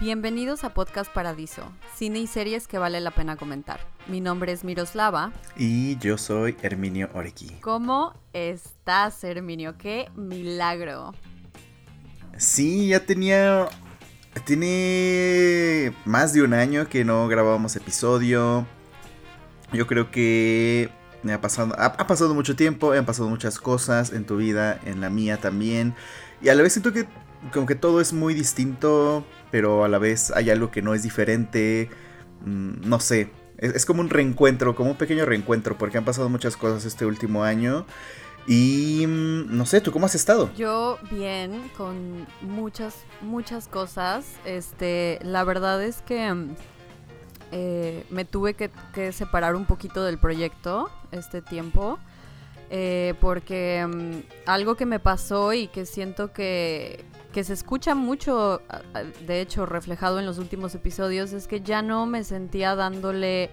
Bienvenidos a Podcast Paradiso, cine y series que vale la pena comentar. Mi nombre es Miroslava. Y yo soy Herminio Orequi. ¿Cómo estás, Herminio? ¡Qué milagro! Sí, ya tenía. Tiene más de un año que no grabábamos episodio. Yo creo que me ha pasado, ha, ha pasado mucho tiempo, han pasado muchas cosas en tu vida, en la mía también. Y a la vez siento que como que todo es muy distinto, pero a la vez hay algo que no es diferente. Mm, no sé, es, como un reencuentro, como un pequeño reencuentro, porque han pasado muchas cosas este último año. Y mm, no sé, ¿tú cómo has estado? Yo bien, con muchas, muchas cosas. Este, la verdad es que mm, eh, me tuve que, separar un poquito del proyecto este tiempo. Eh, porque algo que me pasó y que siento que, que se escucha mucho, de hecho, reflejado en los últimos episodios, es que ya no me sentía dándole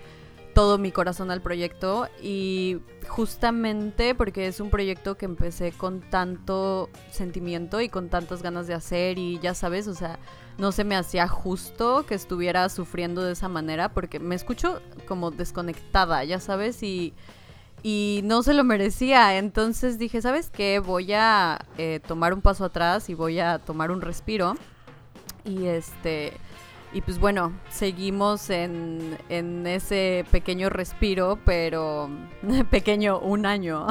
todo mi corazón al proyecto y justamente porque es un proyecto que empecé con tanto sentimiento y con tantas ganas de hacer y ya sabes, o sea, no se me hacía justo que estuviera sufriendo de esa manera porque me escucho como desconectada, ya sabes, y y no se lo merecía. Entonces dije, ¿sabes qué? Voy a eh, tomar un paso atrás y voy a tomar un respiro. Y este. Y pues bueno, seguimos en, en ese pequeño respiro, pero. pequeño, un año.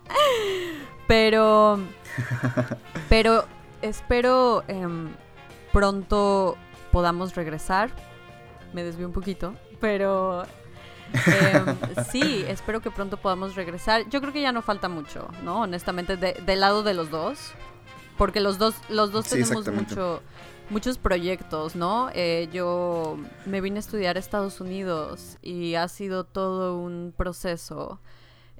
pero. Pero espero em, pronto podamos regresar. Me desvío un poquito, pero Em, sí, espero que pronto podamos regresar. Yo creo que ya no falta mucho, ¿no? Honestamente, del lado de los dos. Porque los dos, los dos tenemos mucho, muchos proyectos, ¿no? Eh, yo me vine a estudiar a Estados Unidos y ha sido todo un proceso.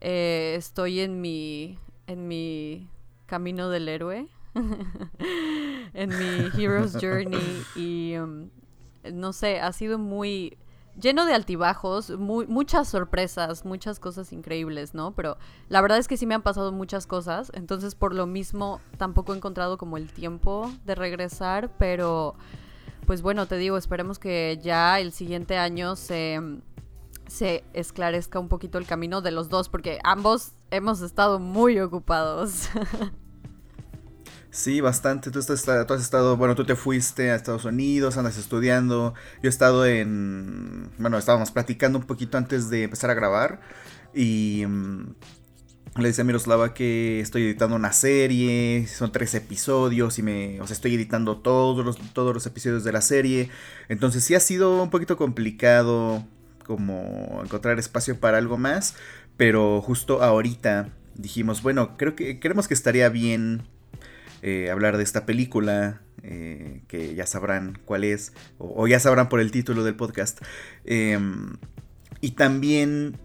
Eh, estoy en mi, en mi camino del héroe, en mi hero's journey y um, no sé, ha sido muy lleno de altibajos, muchas sorpresas, muchas cosas increíbles, ¿no? Pero la verdad es que sí me han pasado muchas cosas, entonces por lo mismo tampoco he encontrado como el tiempo de regresar, pero pues bueno, te digo, esperemos que ya el siguiente año se, se esclarezca un poquito el camino de los dos, porque ambos hemos estado muy ocupados. Sí, bastante. Tú, estás, tú has estado, bueno, tú te fuiste a Estados Unidos, andas estudiando. Yo he estado en, bueno, estábamos platicando un poquito antes de empezar a grabar. Y mm, le decía a Miroslava que estoy editando una serie, son tres episodios y me, o sea, estoy editando todos los, todos los episodios de la serie. Entonces sí ha sido un poquito complicado como encontrar espacio para algo más. Pero justo ahorita dijimos, bueno, creo que creemos que estaría bien eh, hablar de esta película, eh, que ya sabrán cuál es, o, ya sabrán por el título del podcast. Em, y también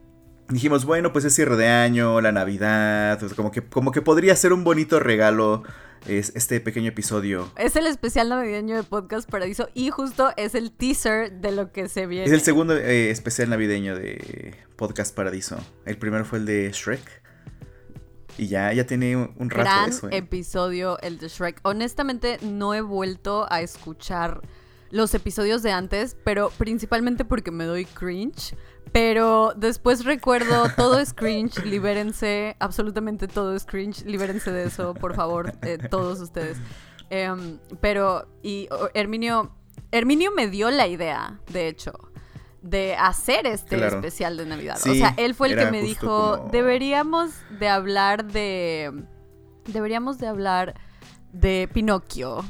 dijimos, bueno, pues es cierre de año, la Navidad, como, que, como que podría ser un bonito regalo es este pequeño episodio. Es el especial navideño de Podcast Paradiso y justo es el teaser de lo que se viene. Es el segundo eh, especial navideño de Podcast Paradiso. El primero fue el de Shrek. Y ya, ya tiene un rato Gran eso. ¿eh? episodio el de Shrek. Honestamente, no he vuelto a escuchar los episodios de antes, pero principalmente porque me doy cringe. Pero después recuerdo, todo es cringe, libérense, absolutamente todo es cringe, libérense de eso, por favor, eh, todos ustedes. Em, pero, y Herminio, Herminio me dio la idea, de hecho de hacer este especial de Navidad. o sea, él fue el que me dijo, deberíamos de hablar de... Deberíamos de hablar de Pinocchio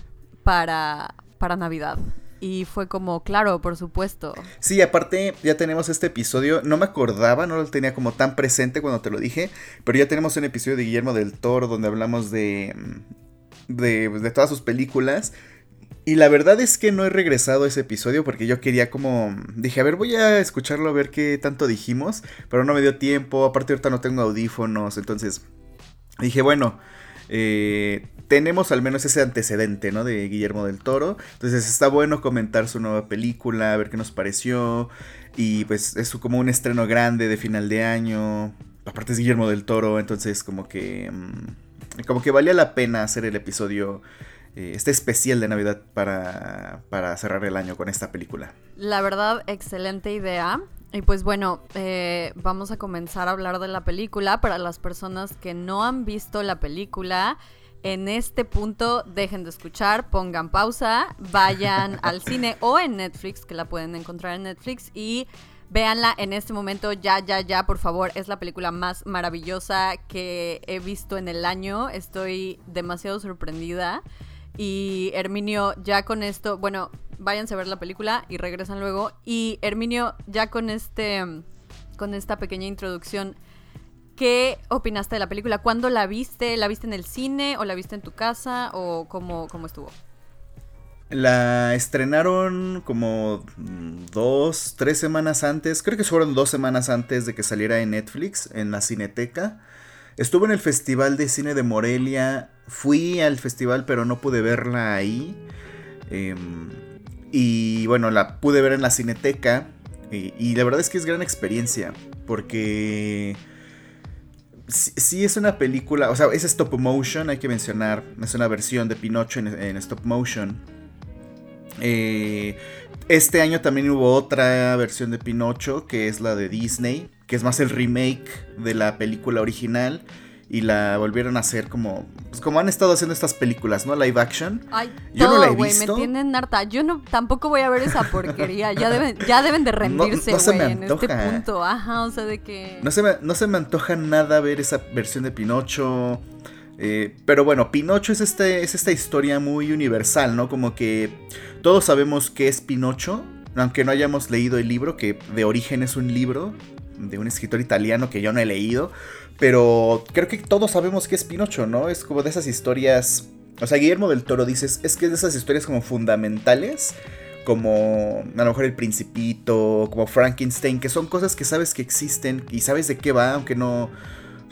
para, para Navidad. Y fue como, claro, por supuesto. Sí, aparte ya tenemos este episodio, no me acordaba, no lo tenía como tan presente cuando te lo dije, pero ya tenemos un episodio de Guillermo del Toro donde hablamos de, de, de todas sus películas y la verdad es que no he regresado a ese episodio porque yo quería como... Dije, a ver, voy a escucharlo a ver qué tanto dijimos, pero no me dio tiempo, aparte ahorita no tengo audífonos, entonces dije, bueno, eh, tenemos al menos ese antecedente, ¿no? De Guillermo del Toro, entonces está bueno comentar su nueva película, a ver qué nos pareció, y pues es como un estreno grande de final de año, aparte es Guillermo del Toro, entonces como que... Mm, como que valía la pena hacer el episodio este especial de Navidad para, para cerrar el año con esta película. La verdad, excelente idea. Y pues bueno, eh, vamos a comenzar a hablar de la película. Para las personas que no han visto la película, en este punto dejen de escuchar, pongan pausa, vayan al cine o en Netflix, que la pueden encontrar en Netflix, y véanla en este momento, ya, ya, ya, por favor. Es la película más maravillosa que he visto en el año. Estoy demasiado sorprendida. Y Herminio, ya con esto, bueno, váyanse a ver la película y regresan luego. Y Herminio, ya con este, con esta pequeña introducción, ¿qué opinaste de la película? ¿Cuándo la viste? ¿La viste en el cine o la viste en tu casa o cómo, cómo estuvo? La estrenaron como dos, tres semanas antes, creo que fueron dos semanas antes de que saliera en Netflix, en la Cineteca. Estuvo en el Festival de Cine de Morelia, fui al festival pero no pude verla ahí. Em, y bueno, la pude ver en la Cineteca y, la verdad es que es gran experiencia porque... Sí, es una película, o sea, es stop motion, hay que mencionar, es una versión de Pinocho en stop motion. Eh, este año también hubo otra versión de Pinocho, que es la de Disney, que es más el remake de la película original. Y la volvieron a hacer como. Pues como han estado haciendo estas películas, ¿no? Live action. Ay, yo no la he visto. me tienen harta. Yo no, tampoco voy a ver esa porquería. Ya deben, ya deben de rendirse, güey, en este punto. Ajá, o sea, de que. No se, me, no se me antoja nada ver esa versión de Pinocho. Eh, pero bueno, Pinocho es, este, es esta historia muy universal, ¿no? Como que todos sabemos qué es Pinocho, aunque no hayamos leído el libro, que de origen es un libro de un escritor italiano que yo no he leído, pero creo que todos sabemos qué es Pinocho, ¿no? Es como de esas historias, o sea, Guillermo del Toro dices, es que es de esas historias como fundamentales, como a lo mejor el principito, como Frankenstein, que son cosas que sabes que existen y sabes de qué va, aunque no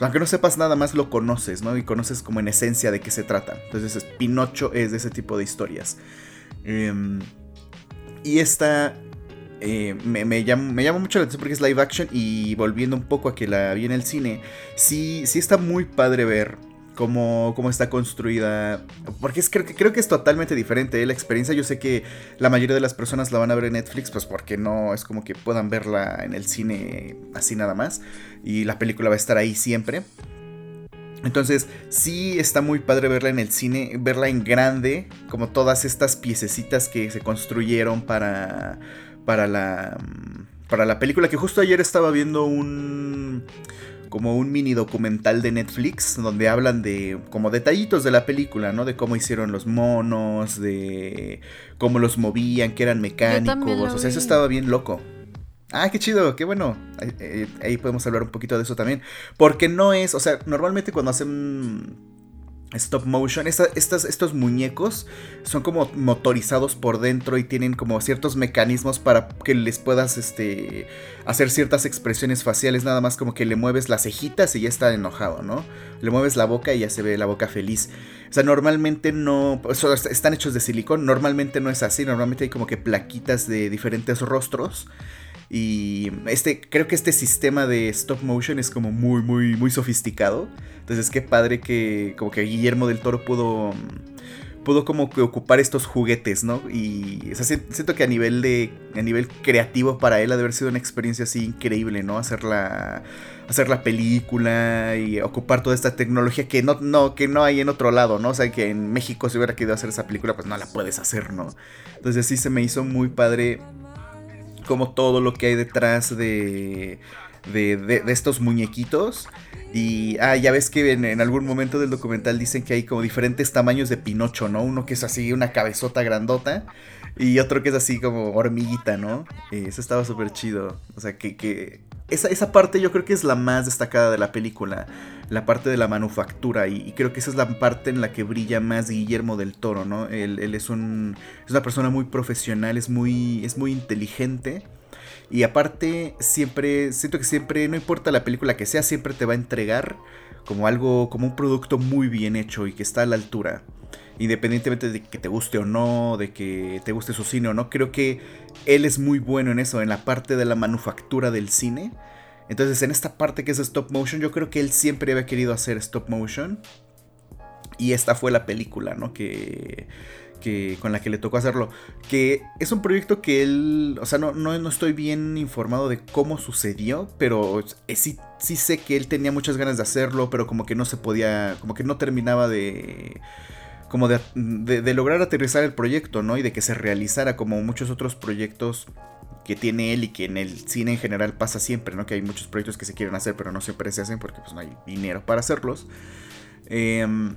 aunque no sepas nada más, lo conoces, ¿no? Y conoces como en esencia de qué se trata. Entonces, Pinocho es de ese tipo de historias. Em, y esta eh, me, me, me, llama, mucho la atención porque es live action y volviendo un poco a que la vi en el cine, sí, sí está muy padre ver cómo, cómo está construida. Porque es, creo, creo que es totalmente diferente. ¿eh? La experiencia, yo sé que la mayoría de las personas la van a ver en Netflix, pues porque no es como que puedan verla en el cine así nada más. Y la película va a estar ahí siempre. Entonces, sí está muy padre verla en el cine, verla en grande, como todas estas piececitas que se construyeron para, para la, para la película. Que justo ayer estaba viendo un, como un mini documental de Netflix donde hablan de como detallitos de la película, ¿no? De cómo hicieron los monos, de cómo los movían, que eran mecánicos, o sea, eso estaba bien loco. Ah, qué chido, qué bueno. Ahí, ahí podemos hablar un poquito de eso también. Porque no es, o sea, normalmente cuando hacen stop motion. estos muñecos son como motorizados por dentro y tienen como ciertos mecanismos para que les puedas este, hacer ciertas expresiones faciales. Nada más como que le mueves las cejitas y ya está enojado, ¿no? Le mueves la boca y ya se ve la boca feliz. O sea, normalmente no... están hechos de silicón. Normalmente no es así. Normalmente hay como que plaquitas de diferentes rostros. Y este, creo que este sistema de stop motion es como muy, muy, muy sofisticado. Entonces, qué padre que como que Guillermo del Toro pudo pudo como que ocupar estos juguetes, ¿no? Y siento que a nivel de a nivel creativo para él ha de haber sido una experiencia así increíble, ¿no? Hacer la hacer la película y ocupar toda esta tecnología que no, no que no hay en otro lado, ¿no? O sea, que en México si hubiera querido hacer esa película, pues no la puedes hacer, ¿no? Entonces sí se me hizo muy padre como todo lo que hay detrás de, de, estos muñequitos. Y, ah, ya ves que en, algún momento del documental dicen que hay como diferentes tamaños de Pinocho, ¿no? Uno que es así, una cabezota grandota. Y otro que es así como hormiguita, ¿no? eso estaba súper chido. O sea, que, que esa, esa, parte yo creo que es la más destacada de la película. La parte de la manufactura. Y, creo que esa es la parte en la que brilla más Guillermo del Toro, ¿no? Él, es, un, es una persona muy profesional, es muy, es muy inteligente. Y aparte, siempre, siento que siempre, no importa la película que sea, siempre te va a entregar como algo, como un producto muy bien hecho y que está a la altura independientemente de que te guste o no, de que te guste su cine o no, creo que él es muy bueno en eso, en la parte de la manufactura del cine. Entonces, en esta parte que es stop motion, yo creo que él siempre había querido hacer stop motion. Y esta fue la película, ¿no? Que, con la que le tocó hacerlo. Que es un proyecto que él, o sea, no, no, estoy bien informado de cómo sucedió, pero sí, sí sé que él tenía muchas ganas de hacerlo, pero como que no se podía, como que no terminaba de como de, lograr aterrizar el proyecto, ¿no? Y de que se realizara como muchos otros proyectos que tiene él y que en el cine en general pasa siempre, ¿no? Que hay muchos proyectos que se quieren hacer, pero no siempre se hacen porque pues no hay dinero para hacerlos. Em,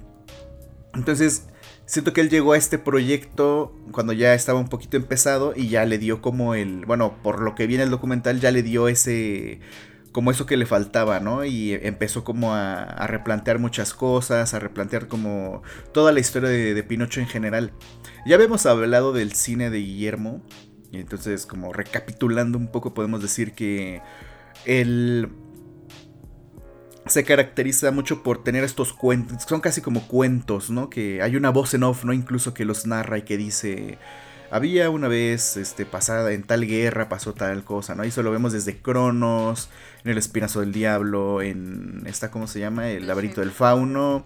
entonces, siento que él llegó a este proyecto cuando ya estaba un poquito empezado y ya le dio como el, bueno, por lo que viene el documental, ya le dio ese, como eso que le faltaba, ¿no? Y empezó como a, replantear muchas cosas, a replantear como toda la historia de, Pinocho en general. Ya habíamos hablado del cine de Guillermo, y entonces como recapitulando un poco podemos decir que él se caracteriza mucho por tener estos cuentos, son casi como cuentos, ¿no? Que hay una voz en off, ¿no? Incluso que los narra y que dice, había una vez, este, pasada en tal guerra pasó tal cosa, ¿no? Y eso lo vemos desde Cronos, en el Espinazo del Diablo, en esta, ¿cómo se llama? El laberinto del fauno,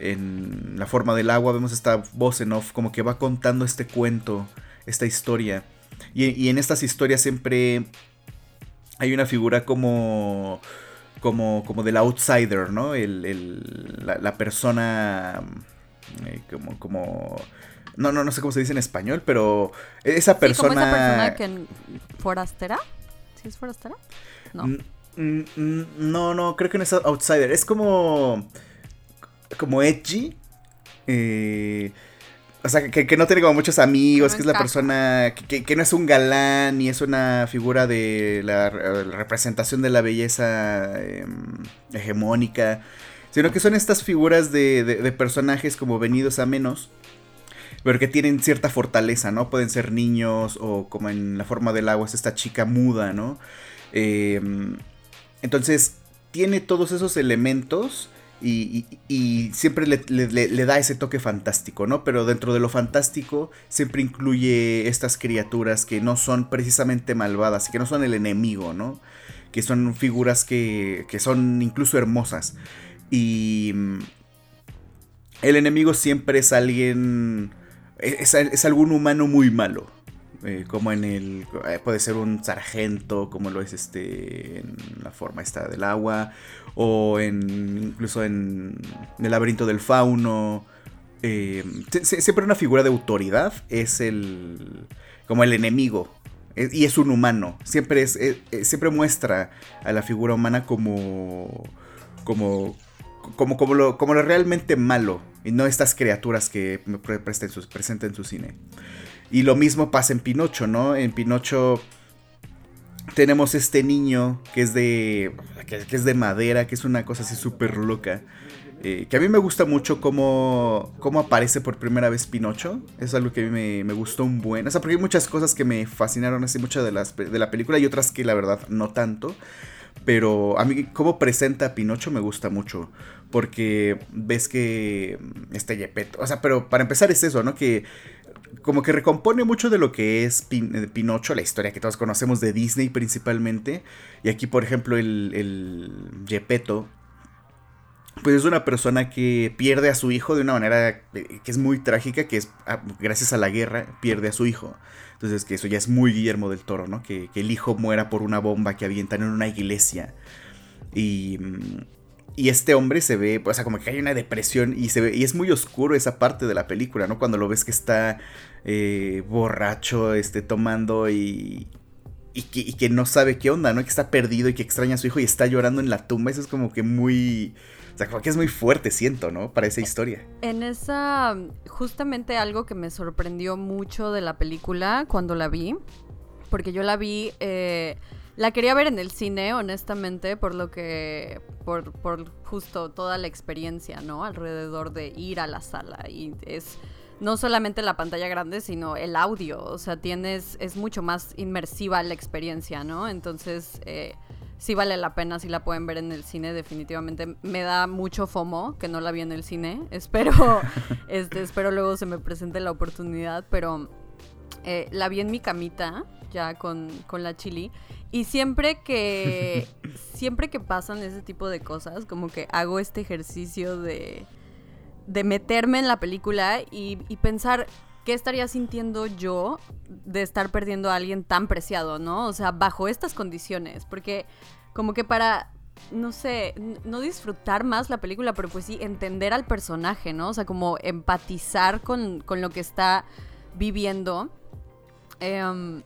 en la forma del agua, vemos esta voz en off, como que va contando este cuento, esta historia. Y, y en estas historias siempre hay una figura como como, como del outsider, ¿no? El, la, persona eh, como, como... No, no, no sé cómo se dice en español, pero esa persona... Sí, como esa persona que... ¿Forastera? ¿Sí es forastera? No. No, no, creo que no es outsider. Es como... Como edgy. Eh, o sea, que, no tiene como muchos amigos, que es la persona, que, no es un galán, ni es una figura de la, representación de la belleza em, hegemónica, sino que son estas figuras de, personajes como venidos a menos, pero que tienen cierta fortaleza, ¿no? Pueden ser niños o como en la forma del agua es esta chica muda, ¿no? Em, entonces, tiene todos esos elementos y, siempre le, da ese toque fantástico, ¿no? Pero dentro de lo fantástico siempre incluye estas criaturas que no son precisamente malvadas, que no son el enemigo, ¿no? Que son figuras que, que son incluso hermosas. Y mm, el enemigo siempre es alguien... Es algún humano muy malo. Eh, como en el eh, puede ser un sargento como lo es este en la forma esta del agua o en incluso en, el laberinto del fauno eh, siempre una figura de autoridad es el como el enemigo y es un humano siempre es, siempre muestra a la figura humana como como como, como, lo, como lo realmente malo y no estas criaturas que presenta en su cine. Y lo mismo pasa en Pinocho, ¿no? En Pinocho tenemos este niño que es de que, es de madera, que es una cosa así súper loca. Eh, que a mí me gusta mucho cómo, cómo aparece por primera vez Pinocho. Es algo que a mí me, gustó un buen. O sea, porque hay muchas cosas que me fascinaron así mucho de, las, de la película y otras que la verdad no tanto. Pero a mí cómo presenta a Pinocho me gusta mucho. Porque ves que este Yepeto. O sea, pero para empezar es eso, ¿no? Que como que recompone mucho de lo que es eh, Pinocho, la historia que todos conocemos de Disney principalmente. Y aquí, por ejemplo, el, el Gepetto, pues es una persona que pierde a su hijo de una manera eh, que es muy trágica, que es ah, gracias a la guerra pierde a su hijo. Entonces que eso ya es muy Guillermo del Toro, ¿no? Que, que el hijo muera por una bomba que avientan en una iglesia. Y mm, y este hombre se ve, o sea, como que hay una depresión y se ve, y es muy oscuro esa parte de la película, ¿no? Cuando lo ves que está eh, borracho, este, tomando y, y que, no sabe qué onda, ¿no? Que está perdido y que extraña a su hijo y está llorando en la tumba. Eso es como que muy... O sea, como que es muy fuerte, siento, ¿no? Para esa historia. En esa... Justamente algo que me sorprendió mucho de la película cuando la vi. Porque yo la vi... Eh, la quería ver en el cine, honestamente, por lo que, por, por justo toda la experiencia, ¿no? Alrededor de ir a la sala. Y es no solamente la pantalla grande, sino el audio. O sea, tienes, es mucho más inmersiva la experiencia, ¿no? Entonces, eh, sí vale la pena si la pueden ver en el cine, definitivamente. Me da mucho FOMO que no la vi en el cine. Espero, este, espero luego se me presente la oportunidad, pero eh, la vi en mi camita, ya con, con la chili. Y siempre que, siempre que pasan ese tipo de cosas, como que hago este ejercicio de, de meterme en la película y, y pensar qué estaría sintiendo yo de estar perdiendo a alguien tan preciado, ¿no? O sea, bajo estas condiciones, porque como que para, no sé, no disfrutar más la película, pero pues sí entender al personaje, ¿no? O sea, como empatizar con, con lo que está viviendo. Em,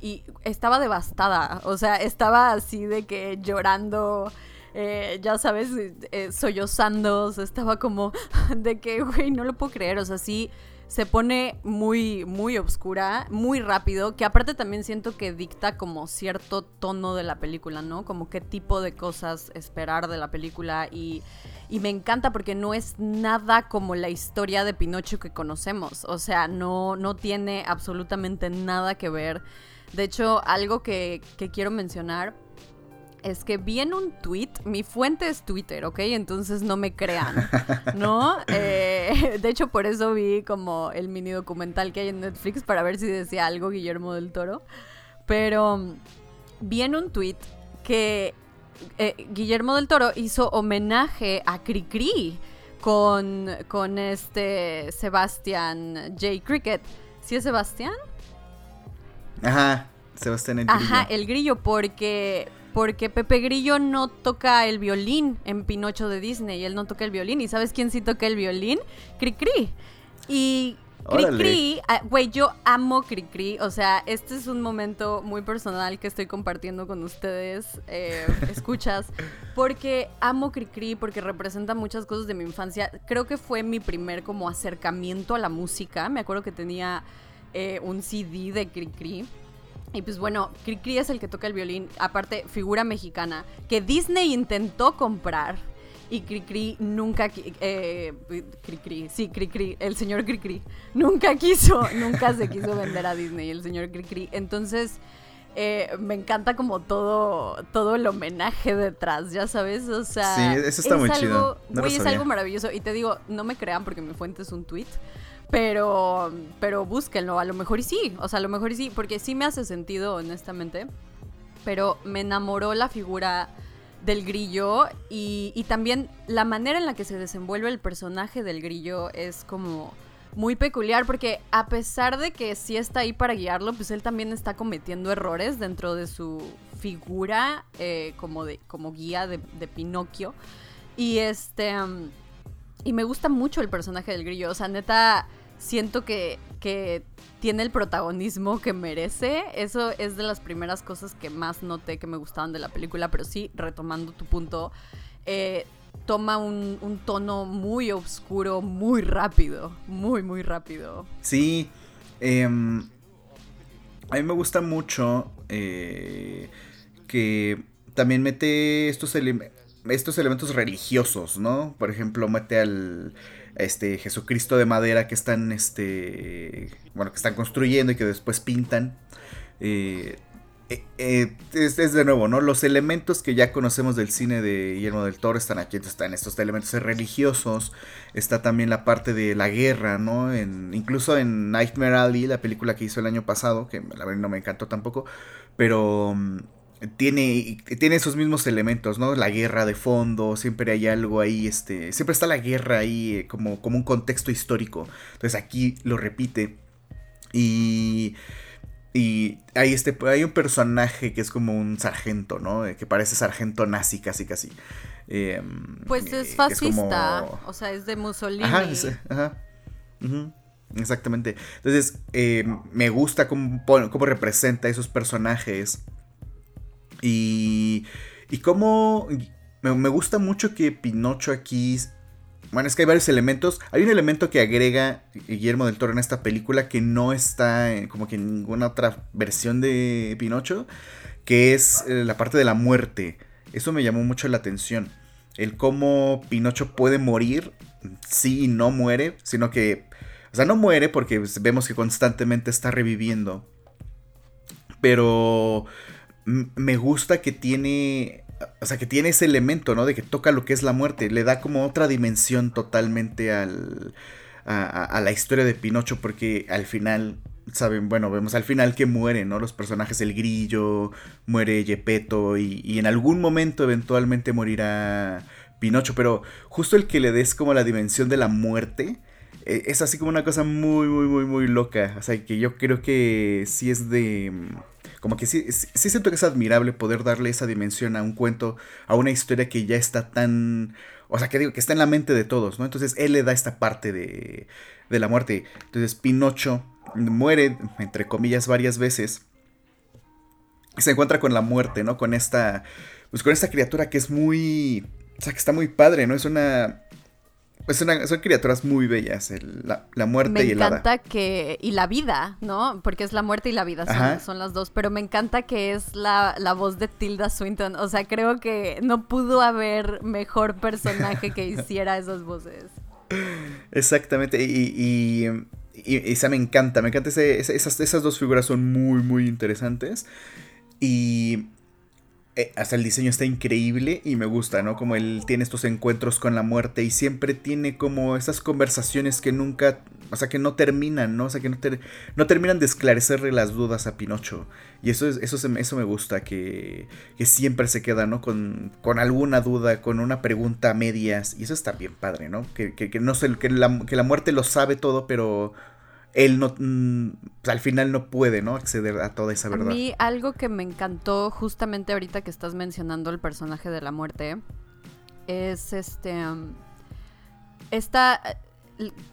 y estaba devastada, o sea, estaba así de que llorando, eh, ya sabes, eh, sollozando, estaba como de que, güey, no lo puedo creer, o sea, sí se pone muy, muy oscura, muy rápido, que aparte también siento que dicta como cierto tono de la película, ¿no? Como qué tipo de cosas esperar de la película y, y me encanta porque no es nada como la historia de Pinocho que conocemos, o sea, no, no tiene absolutamente nada que ver. De hecho, algo que, que quiero mencionar es que vi en un tweet, mi fuente es Twitter, ¿ok? Entonces no me crean, ¿no? Eh, de hecho, por eso vi como el mini documental que hay en Netflix para ver si decía algo Guillermo del Toro. Pero mm, vi en un tweet que eh, Guillermo del Toro hizo homenaje a Cricri con, con este Sebastián J. Cricket. ¿Sí es Sebastián? Ajá, Sebastián el Grillo. Ajá, el grillo, porque porque Pepe Grillo no toca el violín en Pinocho de Disney, él no toca el violín. ¿Y sabes quién sí toca el violín? Cricri. Y Cricri, ah, güey, yo amo Cricri. O sea, este es un momento muy personal que estoy compartiendo con ustedes, eh, escuchas, porque amo Cricri, porque representa muchas cosas de mi infancia. Creo que fue mi primer como acercamiento a la música. Me acuerdo que tenía eh, un CD de Cricri. Y pues bueno, Cricri es el que toca el violín, aparte figura mexicana, que Disney intentó comprar y Cricri nunca, eh, Cricri, sí, Cricri, el señor Cricri, nunca quiso, nunca se quiso vender a Disney, el señor Cricri. Entonces, eh, me encanta como todo, todo el homenaje detrás, ya sabes, o sea... Sí, eso está muy chido. es algo maravilloso. Y te digo, no me crean porque mi fuente es un tweet, pero, pero búsquenlo, a lo mejor y sí, o sea, a lo mejor y sí, porque sí me hace sentido, honestamente. Pero me enamoró la figura del grillo y, y también la manera en la que se desenvuelve el personaje del grillo es como muy peculiar porque a pesar de que sí está ahí para guiarlo, pues él también está cometiendo errores dentro de su figura eh, como, de, como guía de, de Pinocchio. Y este... y me gusta mucho el personaje del grillo, o sea, neta siento que, que tiene el protagonismo que merece. Eso es de las primeras cosas que más noté que me gustaban de la película, pero sí, retomando tu punto, eh, toma un, tono muy oscuro, muy rápido, muy, muy rápido. Sí, em, a mí me gusta mucho eh, que también mete estos, estos elementos religiosos, ¿no? Por ejemplo, mete al este Jesucristo de madera que están este bueno que están construyendo y que después pintan eh, eh, eh, es, de nuevo no los elementos que ya conocemos del cine de Guillermo del Toro están aquí están estos elementos religiosos está también la parte de la guerra no en, incluso en Nightmare Alley la película que hizo el año pasado que la verdad no me encantó tampoco pero mm, tiene, tiene esos mismos elementos, ¿no? La guerra de fondo, siempre hay algo ahí, este, siempre está la guerra ahí eh, como, como un contexto histórico. Entonces aquí lo repite. Y, y hay, este, hay un personaje que es como un sargento, ¿no? Eh, que parece sargento nazi casi casi. Em, pues es fascista, o sea, es de Mussolini. Ajá, ajá. Exactamente. Entonces, eh, me gusta cómo, cómo representa esos personajes y, y cómo... Me, gusta mucho que Pinocho aquí... Bueno, es que hay varios elementos. Hay un elemento que agrega Guillermo del Toro en esta película que no está como que en ninguna otra versión de Pinocho, que es eh, la parte de la muerte. Eso me llamó mucho la atención. El cómo Pinocho puede morir, sí no muere, sino que... O sea, no muere porque vemos que constantemente está reviviendo. Pero me gusta que tiene, o sea, que tiene ese elemento, ¿no? De que toca lo que es la muerte, le da como otra dimensión totalmente al, a, la historia de Pinocho, porque al final, saben, bueno, vemos al final que mueren, ¿no? Los personajes, el grillo, muere Gepetto y, y en algún momento eventualmente morirá Pinocho, pero justo el que le des como la dimensión de la muerte, eh, es así como una cosa muy, muy, muy, muy loca. O sea, que yo creo que sí es de... Como que sí, sí siento que es admirable poder darle esa dimensión a un cuento, a una historia que ya está tan... O sea, que digo, que está en la mente de todos, ¿no? Entonces él le da esta parte de, de la muerte. Entonces Pinocho muere, entre comillas, varias veces. Y se encuentra con la muerte, ¿no? Con esta... Pues con esta criatura que es muy... O sea, que está muy padre, ¿no? Es una son criaturas muy bellas, la, muerte y el Me encanta que... Y la vida, ¿no? Porque es la muerte y la vida, son, las dos. Pero me encanta que es la, voz de Tilda Swinton. O sea, creo que no pudo haber mejor personaje que hiciera esas voces. Exactamente, y, y, esa me encanta, me encanta esas, esas dos figuras son muy, muy interesantes. Y eh, hasta el diseño está increíble y me gusta, ¿no? Como él tiene estos encuentros con la muerte y siempre tiene como esas conversaciones que nunca, o sea, que no terminan, ¿no? O sea, que no, no terminan de esclarecerle las dudas a Pinocho. Y eso, es, eso, eso me gusta, que, que siempre se queda, ¿no? Con, con, alguna duda, con una pregunta a medias. Y eso está bien padre, ¿no? Que, que, no sé, que la, que la muerte lo sabe todo, pero él no, mm, al final no puede, ¿no? Acceder a toda esa verdad. A mí algo que me encantó justamente ahorita que estás mencionando el personaje de la muerte es este... Um, esta...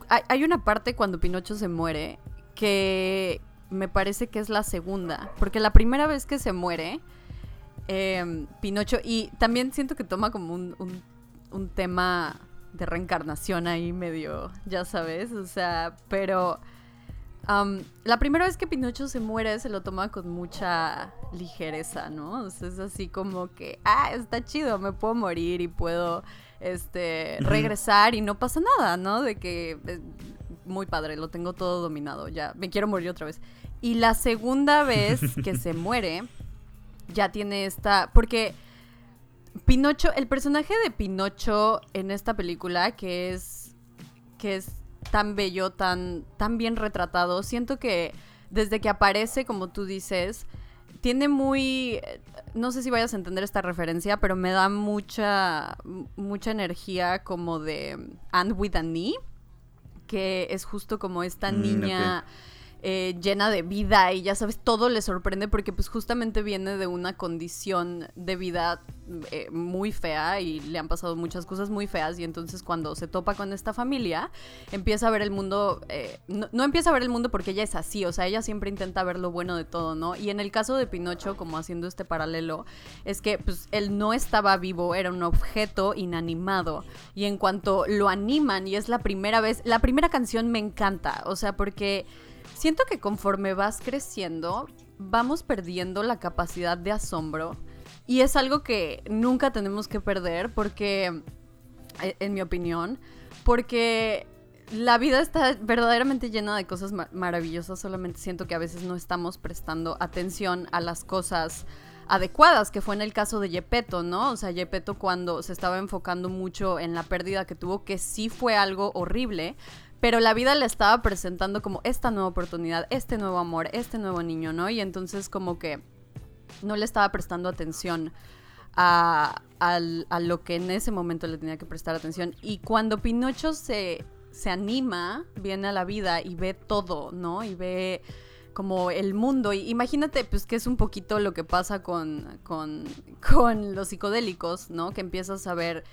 Hay una parte cuando Pinocho se muere que me parece que es la segunda, porque la primera vez que se muere, em, Pinocho, y también siento que toma como un, un, un tema de reencarnación ahí medio, ya sabes, o sea, pero la primera vez que Pinocho se muere se lo toma con mucha ligereza, ¿no? es así como que, ah, está chido, me puedo morir y puedo este, regresar y no pasa nada, ¿no? De que eh, muy padre, lo tengo todo dominado, ya me quiero morir otra vez. Y la segunda vez que se muere, ya tiene esta, porque Pinocho, el personaje de Pinocho en esta película, que es, que es tan bello, tan, tan bien retratado. Siento que desde que aparece, como tú dices, tiene muy... No sé si vayas a entender esta referencia, pero me da mucha, mucha energía como de And with a Knee, que es justo como esta mm, niña... Eh, llena de vida y ya sabes, todo le sorprende porque pues justamente viene de una condición de vida eh, muy fea y le han pasado muchas cosas muy feas y entonces cuando se topa con esta familia empieza a ver el mundo, eh, no, empieza a ver el mundo porque ella es así, o sea, ella siempre intenta ver lo bueno de todo, ¿no? Y en el caso de Pinocho, como haciendo este paralelo, es que pues él no estaba vivo, era un objeto inanimado y en cuanto lo animan y es la primera vez, la primera canción me encanta, o sea, porque Siento que conforme vas creciendo, vamos perdiendo la capacidad de asombro. Y es algo que nunca tenemos que perder porque, eh, en mi opinión, porque la vida está verdaderamente llena de cosas maravillosas, solamente siento que a veces no estamos prestando atención a las cosas adecuadas, que fue en el caso de Yepeto, ¿no? O sea, Yepeto cuando se estaba enfocando mucho en la pérdida que tuvo, que sí fue algo horrible, pero la vida le estaba presentando como esta nueva oportunidad, este nuevo amor, este nuevo niño, ¿no? Y entonces como que no le estaba prestando atención a, lo que en ese momento le tenía que prestar atención. Y cuando Pinocho se, se anima, viene a la vida y ve todo, ¿no? Y ve como el mundo. Y imagínate, pues, que es un poquito lo que pasa con, con, con los psicodélicos, ¿no? Que empiezas a ver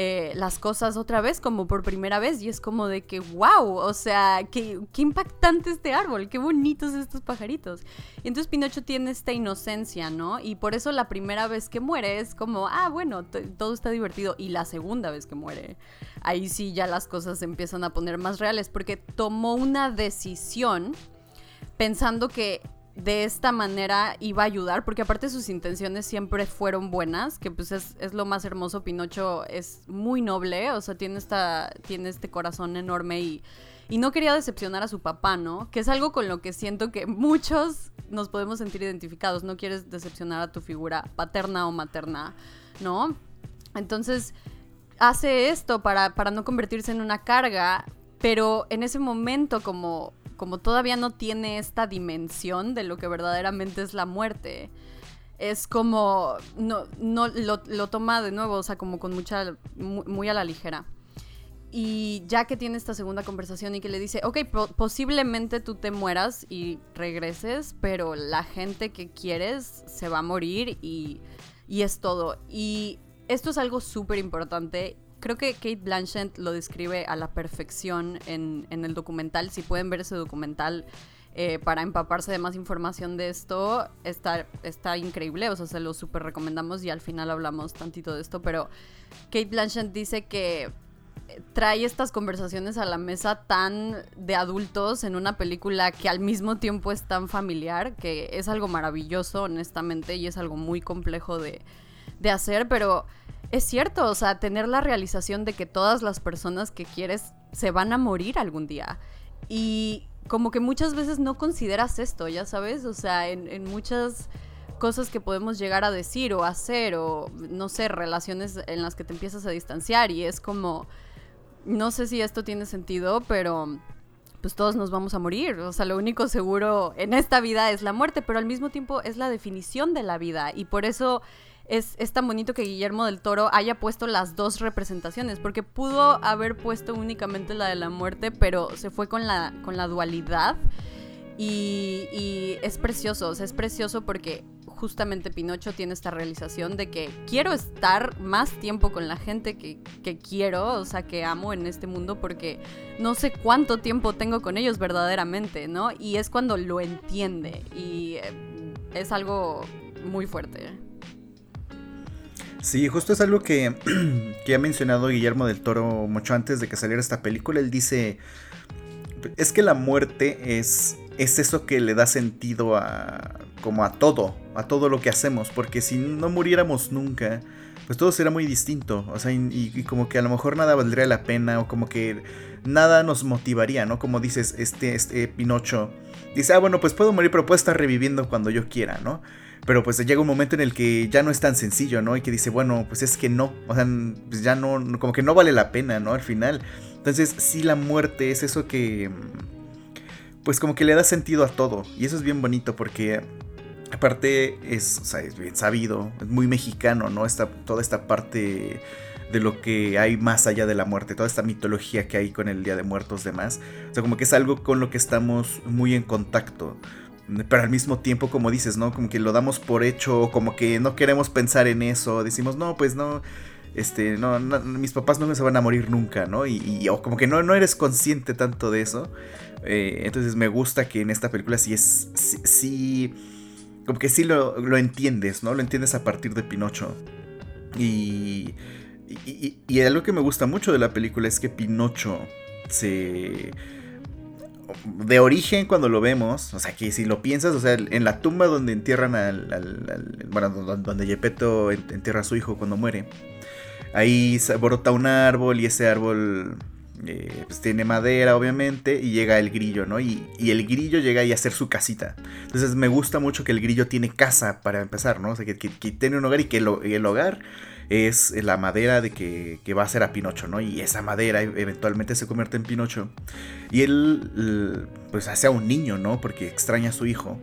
eh, las cosas otra vez como por primera vez y es como de que, wow, o sea, qué, qué impactante este árbol, qué bonitos estos pajaritos. Entonces Pinocho tiene esta inocencia, ¿no? Y por eso la primera vez que muere es como, ah, bueno, todo está divertido. Y la segunda vez que muere, ahí sí ya las cosas se empiezan a poner más reales porque tomó una decisión pensando que de esta manera iba a ayudar, porque aparte sus intenciones siempre fueron buenas, que pues es, lo más hermoso, Pinocho es muy noble, o sea, tiene, esta, tiene este corazón enorme y, y no quería decepcionar a su papá, ¿no? Que es algo con lo que siento que muchos nos podemos sentir identificados, no quieres decepcionar a tu figura paterna o materna, ¿no? Entonces hace esto para, para no convertirse en una carga, pero en ese momento como como todavía no tiene esta dimensión de lo que verdaderamente es la muerte, es como, no, no lo, lo, toma de nuevo, o sea, como con mucha, muy, a la ligera. Y ya que tiene esta segunda conversación y que le dice, ok, posiblemente tú te mueras y regreses, pero la gente que quieres se va a morir y, y es todo. Y esto es algo súper importante. Creo que Kate Blanchett lo describe a la perfección en, en el documental. Si pueden ver ese documental, eh, para empaparse de más información de esto, está, está increíble, o sea, se lo súper recomendamos y al final hablamos tantito de esto, pero Kate Blanchett dice que eh, trae estas conversaciones a la mesa tan de adultos en una película que al mismo tiempo es tan familiar, que es algo maravilloso, honestamente, y es algo muy complejo de, de hacer, pero es cierto, o sea, tener la realización de que todas las personas que quieres se van a morir algún día. Y como que muchas veces no consideras esto, ya sabes, o sea, en, muchas cosas que podemos llegar a decir o hacer o no sé, relaciones en las que te empiezas a distanciar y es como, no sé si esto tiene sentido, pero pues todos nos vamos a morir, o sea, lo único seguro en esta vida es la muerte, pero al mismo tiempo es la definición de la vida y por eso es, tan bonito que Guillermo del Toro haya puesto las dos representaciones, porque pudo haber puesto únicamente la de la muerte, pero se fue con la, con la dualidad. Y, es precioso, o sea, es precioso porque justamente Pinocho tiene esta realización de que quiero estar más tiempo con la gente que, que, quiero, o sea, que amo en este mundo porque no sé cuánto tiempo tengo con ellos verdaderamente, ¿no? Y es cuando lo entiende y eh, es algo muy fuerte. Sí, justo es algo que, que ha mencionado Guillermo del Toro mucho antes de que saliera esta película. Él dice, es que la muerte es, es eso que le da sentido a, como a todo, a todo lo que hacemos, porque si no muriéramos nunca, pues todo sería muy distinto, o sea, y, como que a lo mejor nada valdría la pena, o como que nada nos motivaría, ¿no? Como dices, este, este Pinocho dice, ah, bueno, pues puedo morir, pero puedo estar reviviendo cuando yo quiera, ¿no? Pero pues llega un momento en el que ya no es tan sencillo, ¿no? Y que dice, bueno, pues es que no, o sea, pues ya no, como que no vale la pena, ¿no? Al final. Entonces, sí, la muerte es eso que, pues como que le da sentido a todo. Y eso es bien bonito porque, aparte, es, o sea, es bien sabido, es muy mexicano, ¿no? Esta, toda esta parte de lo que hay más allá de la muerte, toda esta mitología que hay con el Día de Muertos demás. O sea, como que es algo con lo que estamos muy en contacto pero al mismo tiempo, como dices, ¿no? Como que lo damos por hecho, como que no queremos pensar en eso, decimos, no, pues no, este, no, mis papás no se van a morir nunca, ¿no? Y, o como que no, no eres consciente tanto de eso. Eh, entonces me gusta que en esta película sí es, sí, como que sí lo, lo, entiendes, ¿no? Lo entiendes a partir de Pinocho. Y, y, y algo que me gusta mucho de la película es que Pinocho se de origen cuando lo vemos, o sea, que si lo piensas, o sea, en la tumba donde entierran al, bueno, donde Gepetto entierra a su hijo cuando muere, ahí brota un árbol y ese árbol eh, pues tiene madera, obviamente, y llega el grillo, ¿no? Y, el grillo llega a hacer su casita. Entonces me gusta mucho que el grillo tiene casa para empezar, ¿no? O sea, que, tiene un hogar y que el hogar es la madera de que, va a ser a Pinocho, ¿no? Y esa madera eventualmente se convierte en Pinocho. Y él, pues, hace a un niño, ¿no? Porque extraña a su hijo.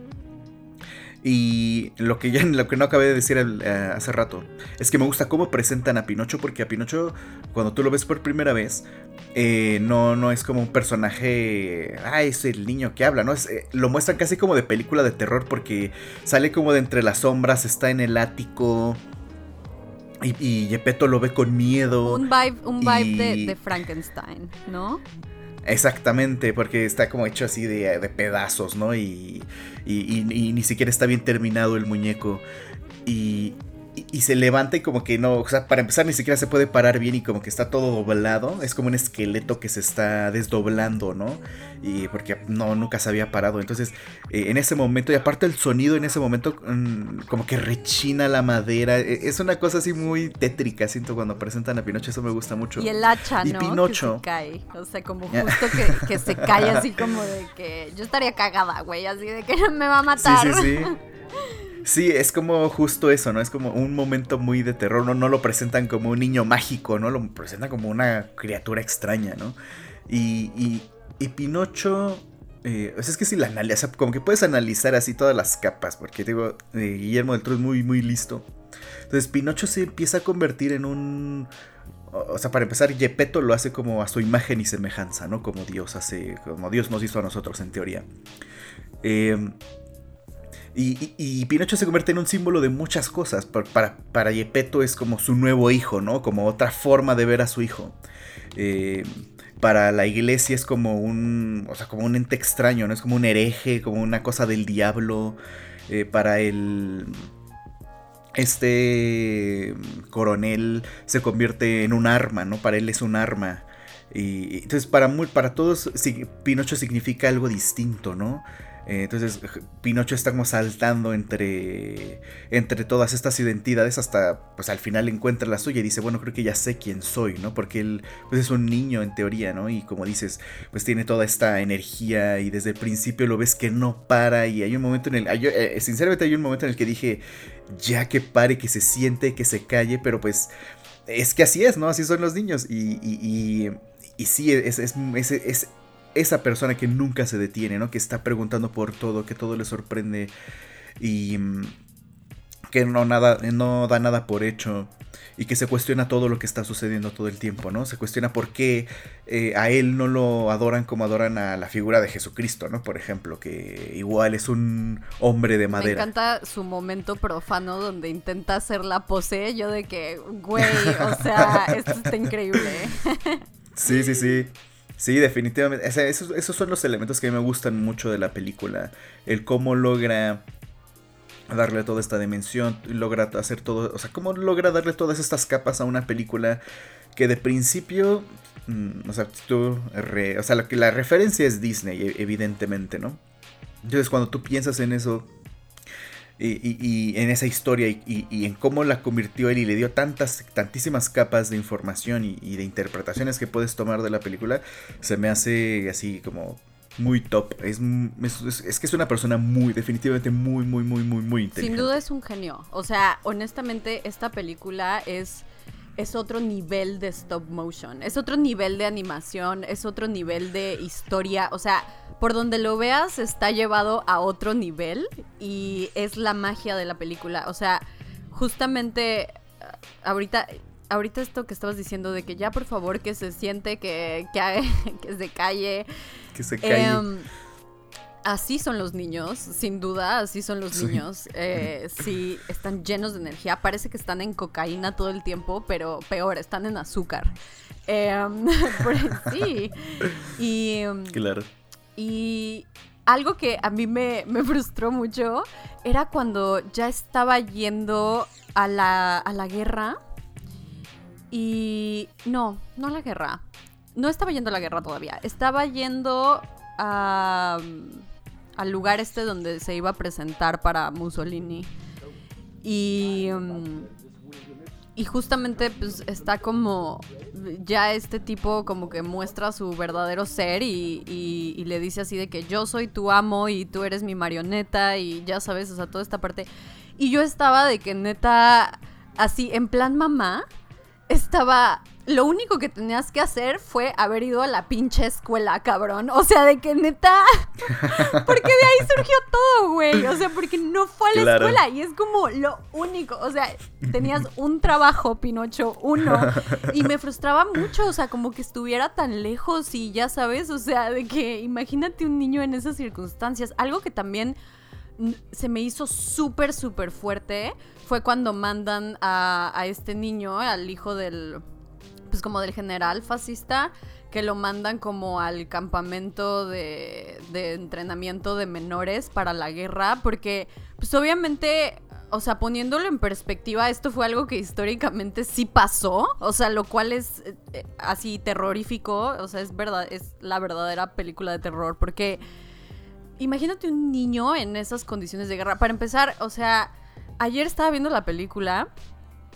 Y lo que ya lo que no acabé de decir eh, hace rato es que me gusta cómo presentan a Pinocho porque a Pinocho cuando tú lo ves por primera vez eh, no, no es como un personaje, ah, es el niño que habla, ¿no? Es, eh, lo muestran casi como de película de terror porque sale como de entre las sombras, está en el ático, y, y lo ve con miedo. Un vibe, un vibe de, Frankenstein, ¿no? Exactamente, porque está como hecho así de, de pedazos, ¿no? Y, y, ni siquiera está bien terminado el muñeco. Y, y, se levanta y como que no, o sea, para empezar ni siquiera se puede parar bien y como que está todo doblado, es como un esqueleto que se está desdoblando, ¿no? Y porque no, nunca se había parado, entonces eh, en ese momento, y aparte el sonido en ese momento mm, como que rechina la madera, e, es una cosa así muy tétrica, siento cuando presentan a Pinocho, eso me gusta mucho. Y el hacha, ¿no? Pinocho. Que se cae, o sea, como justo que, que se cae así como de que yo estaría cagada, güey, así de que me va a matar. Sí, sí, sí. Sí, es como justo eso, ¿no? Es como un momento muy de terror, ¿no? No lo presentan como un niño mágico, ¿no? Lo presentan como una criatura extraña, ¿no? Y, y, y Pinocho Eh, es que si la analizas, como que puedes analizar así todas las capas, porque digo, eh, Guillermo del Toro es muy, muy listo. Entonces, Pinocho se empieza a convertir en un. O sea, para empezar, Gepetto lo hace como a su imagen y semejanza, ¿no? Como Dios hace, como Dios nos hizo a nosotros en teoría. Eh, y, Pinocho se convierte en un símbolo de muchas cosas. Para, para, Gepetto es como su nuevo hijo, ¿no? Como otra forma de ver a su hijo. Eh, para la iglesia es como un, o sea, como un ente extraño, ¿no? Es como un hereje, como una cosa del diablo. Eh, para el... Este coronel se convierte en un arma, ¿no? Para él es un arma. Y entonces para, para todos Pinocho significa algo distinto, ¿no? Eh, entonces Pinocho está como saltando entre, entre todas estas identidades hasta pues al final encuentra la suya y dice, bueno, creo que ya sé quién soy, ¿no? Porque él pues es un niño en teoría, ¿no? Y como dices, pues tiene toda esta energía y desde el principio lo ves que no para y hay un momento en el... Eh, sinceramente hay un momento en el que dije, ya que pare, que se siente, que se calle, pero pues es que así es, ¿no? Así son los niños y... y, y sí, es, es, es esa persona que nunca se detiene, ¿no? Que está preguntando por todo, que todo le sorprende y mm, que no, nada, no da nada por hecho y que se cuestiona todo lo que está sucediendo todo el tiempo, ¿no? Se cuestiona por qué eh, a él no lo adoran como adoran a la figura de Jesucristo, ¿no? Por ejemplo, que igual es un hombre de madera. Me encanta su momento profano donde intenta hacer la pose, yo de que, güey, o sea, esto está increíble. Sí, sí, sí. Sí, definitivamente. esos, son los elementos que a mí me gustan mucho de la película. El cómo logra darle toda esta dimensión, logra hacer todo, o sea, cómo logra darle todas estas capas a una película que de principio, mm, o sea, tú, o sea, la, la referencia es Disney, e, evidentemente, ¿no? Entonces cuando tú piensas en eso, y, en esa historia y, en cómo la convirtió él y le dio tantas, tantísimas capas de información y, de interpretaciones que puedes tomar de la película, se me hace así como muy top. Es, es, que es una persona muy, definitivamente muy, muy, muy, muy, muy inteligente. Sin duda es un genio. O sea, honestamente, esta película es es otro nivel de stop motion, es otro nivel de animación, es otro nivel de historia, o sea, por donde lo veas está llevado a otro nivel y es la magia de la película. O sea, justamente eh, ahorita, ahorita esto que estabas diciendo de que ya por favor que se siente, que, que, se calle. Que se calle. Em, así son los niños, sin duda, así son los niños. Eh, sí, están llenos de energía. Parece que están en cocaína todo el tiempo, pero peor, están en azúcar. Em, sí. Y. Em, claro. Y algo que a mí me, frustró mucho era cuando ya estaba yendo a la, a la guerra. Y no, no a la guerra. No estaba yendo a la guerra todavía. Estaba yendo a, al lugar este donde se iba a presentar para Mussolini. Y... Mm, y justamente pues está como ya este tipo como que muestra su verdadero ser y, y, le dice así de que yo soy tu amo y tú eres mi marioneta y ya sabes, o sea, toda esta parte. Y yo estaba de que neta, así, en plan mamá, estaba lo único que tenías que hacer fue haber ido a la pinche escuela, cabrón. O sea, de que neta. porque de ahí surgió todo, güey. O sea, porque no fue a la escuela. Y es como lo único. O sea, tenías un trabajo, Pinocho, uno. Y me frustraba mucho. O sea, como que estuviera tan lejos y ya sabes. O sea, de que imagínate un niño en esas circunstancias. Algo que también se me hizo súper, súper fuerte fue cuando mandan a, a este niño, al hijo del pues como del general fascista que lo mandan como al campamento de, de entrenamiento de menores para la guerra, porque pues obviamente o sea, poniéndolo en perspectiva, esto fue algo que históricamente sí pasó, o sea, lo cual es eh, así terrorífico, o sea, es verdad, es la verdadera película de terror, porque imagínate un niño en esas condiciones de guerra. Para empezar, o sea, ayer estaba viendo la película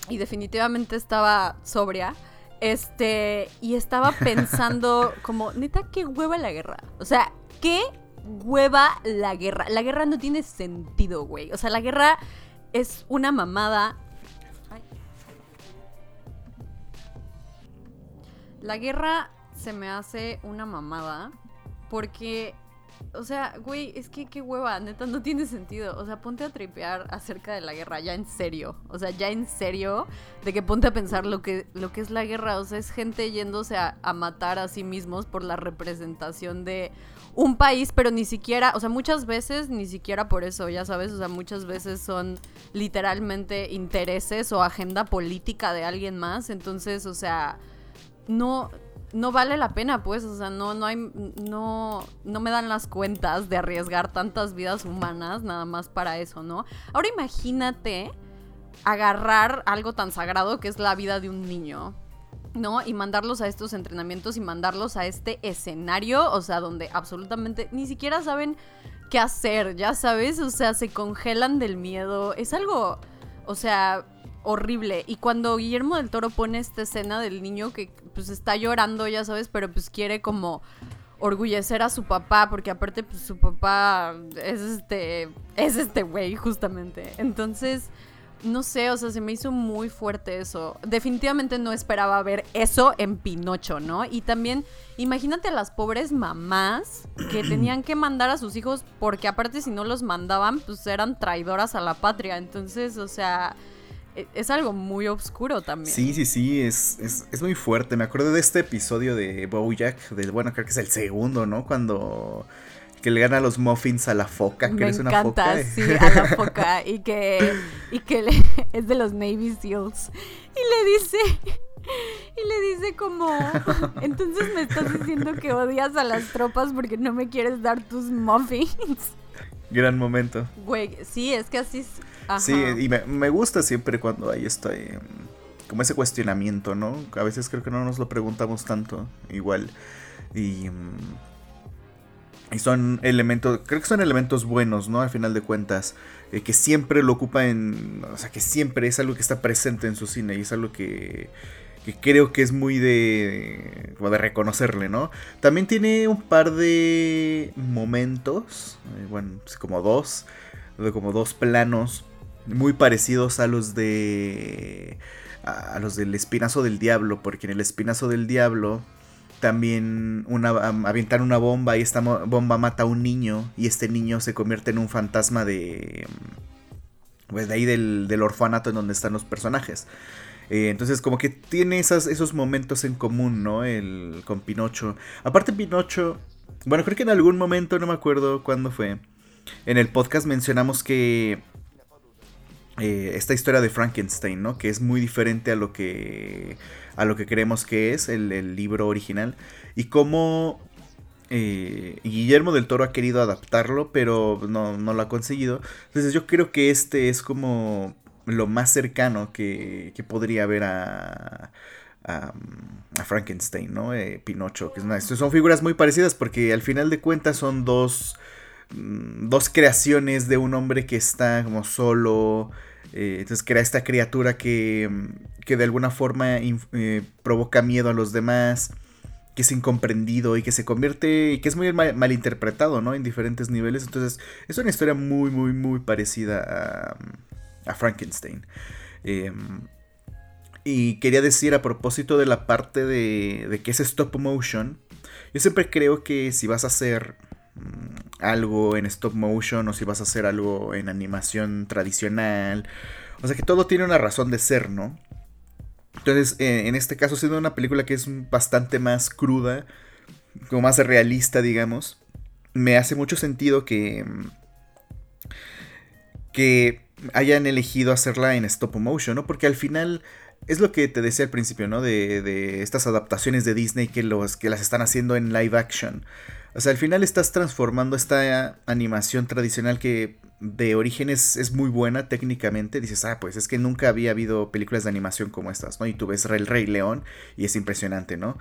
y definitivamente estaba sobria. Este, y estaba pensando como, neta, qué hueva la guerra. O sea, qué hueva la guerra. La guerra no tiene sentido, güey. O sea, la guerra es una mamada. La guerra se me hace una mamada porque o sea, güey, es que qué hueva, neta, no tiene sentido. O sea, ponte a tripear acerca de la guerra, ya en serio. O sea, ya en serio, de que ponte a pensar lo que, lo que es la guerra. O sea, es gente yéndose a, a matar a sí mismos por la representación de un país, pero ni siquiera, o sea, muchas veces ni siquiera por eso, ya sabes, o sea, muchas veces son literalmente intereses o agenda política de alguien más. Entonces, o sea, no no vale la pena, pues, o sea, no, no hay, no, no me dan las cuentas de arriesgar tantas vidas humanas nada más para eso, ¿no? Ahora imagínate agarrar algo tan sagrado que es la vida de un niño, ¿no? Y mandarlos a estos entrenamientos y mandarlos a este escenario, o sea, donde absolutamente ni siquiera saben qué hacer, ya sabes, o sea, se congelan del miedo, es algo, o sea, horrible. Y cuando Guillermo del Toro pone esta escena del niño que pues está llorando, ya sabes, pero pues quiere como orgullecer a su papá, porque aparte pues su papá es este, es este güey justamente. Entonces, no sé, o sea, se me hizo muy fuerte eso. Definitivamente no esperaba ver eso en Pinocho, ¿no? Y también, imagínate a las pobres mamás que tenían que mandar a sus hijos, porque aparte si no los mandaban, pues eran traidoras a la patria. Entonces, o sea es algo muy oscuro también. Sí, sí, sí, es, es, muy fuerte. Me acuerdo de este episodio de Bojack, del, bueno, creo que es el segundo, ¿no? Cuando que le gana los muffins a la foca, que Me es una foca. sí, a la foca y que, y que es de los Navy SEALs. Y le dice, y le dice como, entonces me estás diciendo que odias a las tropas porque no me quieres dar tus muffins. Gran momento. Güey, sí, es que así Sí, y me, gusta siempre cuando hay este, como ese cuestionamiento, ¿no? A veces creo que no nos lo preguntamos tanto, igual. Y, mm, y son elementos, creo que son elementos buenos, ¿no? Al final de cuentas, eh, que siempre lo ocupa en, o sea, que siempre es algo que está presente en su cine y es algo que, que creo que es muy de, como de reconocerle, ¿no? También tiene un par de momentos, eh, bueno, como dos, de como dos planos muy parecidos a los de a los del espinazo del diablo, porque en el espinazo del diablo también una, avientan una bomba y esta bomba mata a un niño y este niño se convierte en un fantasma de pues de ahí del, del orfanato en donde están los personajes. Eh, entonces como que tiene esas, esos momentos en común, ¿no? El, con Pinocho. Aparte Pinocho, bueno, creo que en algún momento, no me acuerdo cuándo fue, en el podcast mencionamos que eh, esta historia de Frankenstein, ¿no? Que es muy diferente a lo que, a lo que creemos que es el, libro original. Y cómo eh, Guillermo del Toro ha querido adaptarlo, pero no, lo ha conseguido. Entonces yo creo que este es como lo más cercano que, que podría haber a, a, Frankenstein, ¿no? Eh, Pinocho, que es son figuras muy parecidas porque al final de cuentas son dos, mm, dos creaciones de un hombre que está como solo, eh, entonces crea esta criatura que, mm, que de alguna forma eh, provoca miedo a los demás, que es incomprendido y que se convierte, que es muy mal, interpretado, ¿no? En diferentes niveles. Entonces es una historia muy, muy, muy parecida a, a Frankenstein. Em, y quería decir a propósito de la parte de, de que es stop motion, yo siempre creo que si vas a hacer Mm, algo en stop motion o si vas a hacer algo en animación tradicional. O sea que todo tiene una razón de ser, ¿no? Entonces, eh, en este caso, siendo una película que es bastante más cruda, como más realista, digamos, me hace mucho sentido que. que hayan elegido hacerla en stop motion, ¿no? Porque al final es lo que te decía al principio, ¿no? De, de estas adaptaciones de Disney que, los, que las están haciendo en live action. O sea, al final estás transformando esta animación tradicional que de origen es, muy buena técnicamente. Dices, ah, pues es que nunca había habido películas de animación como estas, ¿no? Y tú ves El Rey León y es impresionante, ¿no?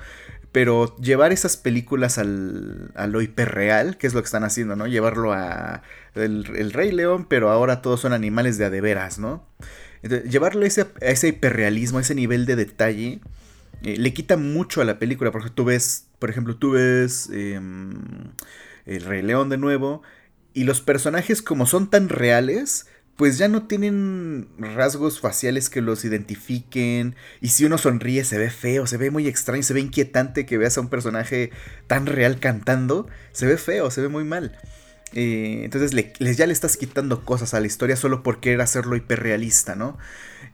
Pero llevar esas películas al, a lo hiperreal, que es lo que están haciendo, ¿no? Llevarlo a el, Rey León, pero ahora todos son animales de adeveras, ¿no? Entonces, llevarlo a ese, ese hiperrealismo, a ese nivel de detalle, eh, le quita mucho a la película, porque tú ves, por ejemplo, tú ves em, El Rey León de nuevo, y los personajes como son tan reales, pues ya no tienen rasgos faciales que los identifiquen. Y si uno sonríe se ve feo, se ve muy extraño, se ve inquietante que veas a un personaje tan real cantando. Se ve feo, se ve muy mal. Eh, entonces ya le estás quitando cosas a la historia solo por querer hacerlo hiperrealista, ¿no?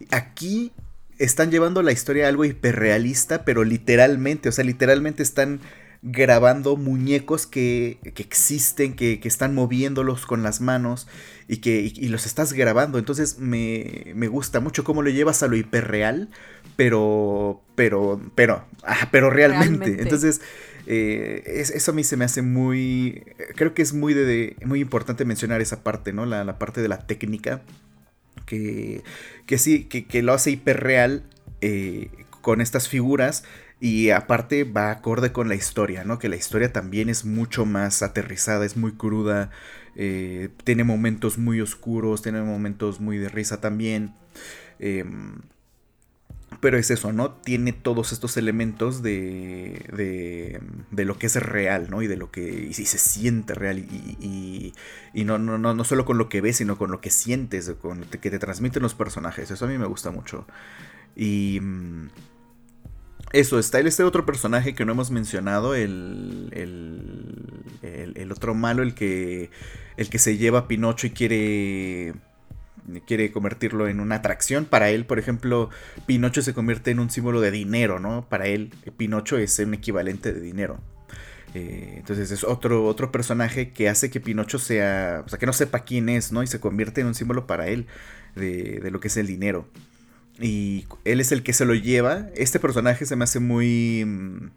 Aquí están llevando la historia a algo hiperrealista, pero literalmente, o sea, literalmente están grabando muñecos que, que existen, que, que, están moviéndolos con las manos y que y, los estás grabando. Entonces me, me, gusta mucho cómo lo llevas a lo hiperreal, pero, pero, pero, ah, pero realmente. Entonces, eh, eso a mí se me hace muy, creo que es muy, de, muy importante mencionar esa parte, ¿no? La, la parte de la técnica, que, que sí, que, que lo hace hiperreal eh, con estas figuras y aparte va acorde con la historia, ¿no? Que la historia también es mucho más aterrizada, es muy cruda, eh, tiene momentos muy oscuros, tiene momentos muy de risa también. Em, pero es eso, ¿no? Tiene todos estos elementos de, de, de, lo que es real, ¿no? Y de lo que y, se siente real. Y, y, no, no, no, no, solo con lo que ves, sino con lo que sientes, con que te transmiten los personajes. Eso a mí me gusta mucho. Y... Mm, eso, está este otro personaje que no hemos mencionado, el, el, otro malo, el que, el que se lleva a Pinocho y quiere, quiere convertirlo en una atracción. Para él, por ejemplo, Pinocho se convierte en un símbolo de dinero, ¿no? Para él, Pinocho es un equivalente de dinero. Eh, entonces es otro, otro personaje que hace que Pinocho sea, o sea, que no sepa quién es, ¿no? Y se convierte en un símbolo para él de, lo que es el dinero. Y él es el que se lo lleva. Este personaje se me hace muy. Mm,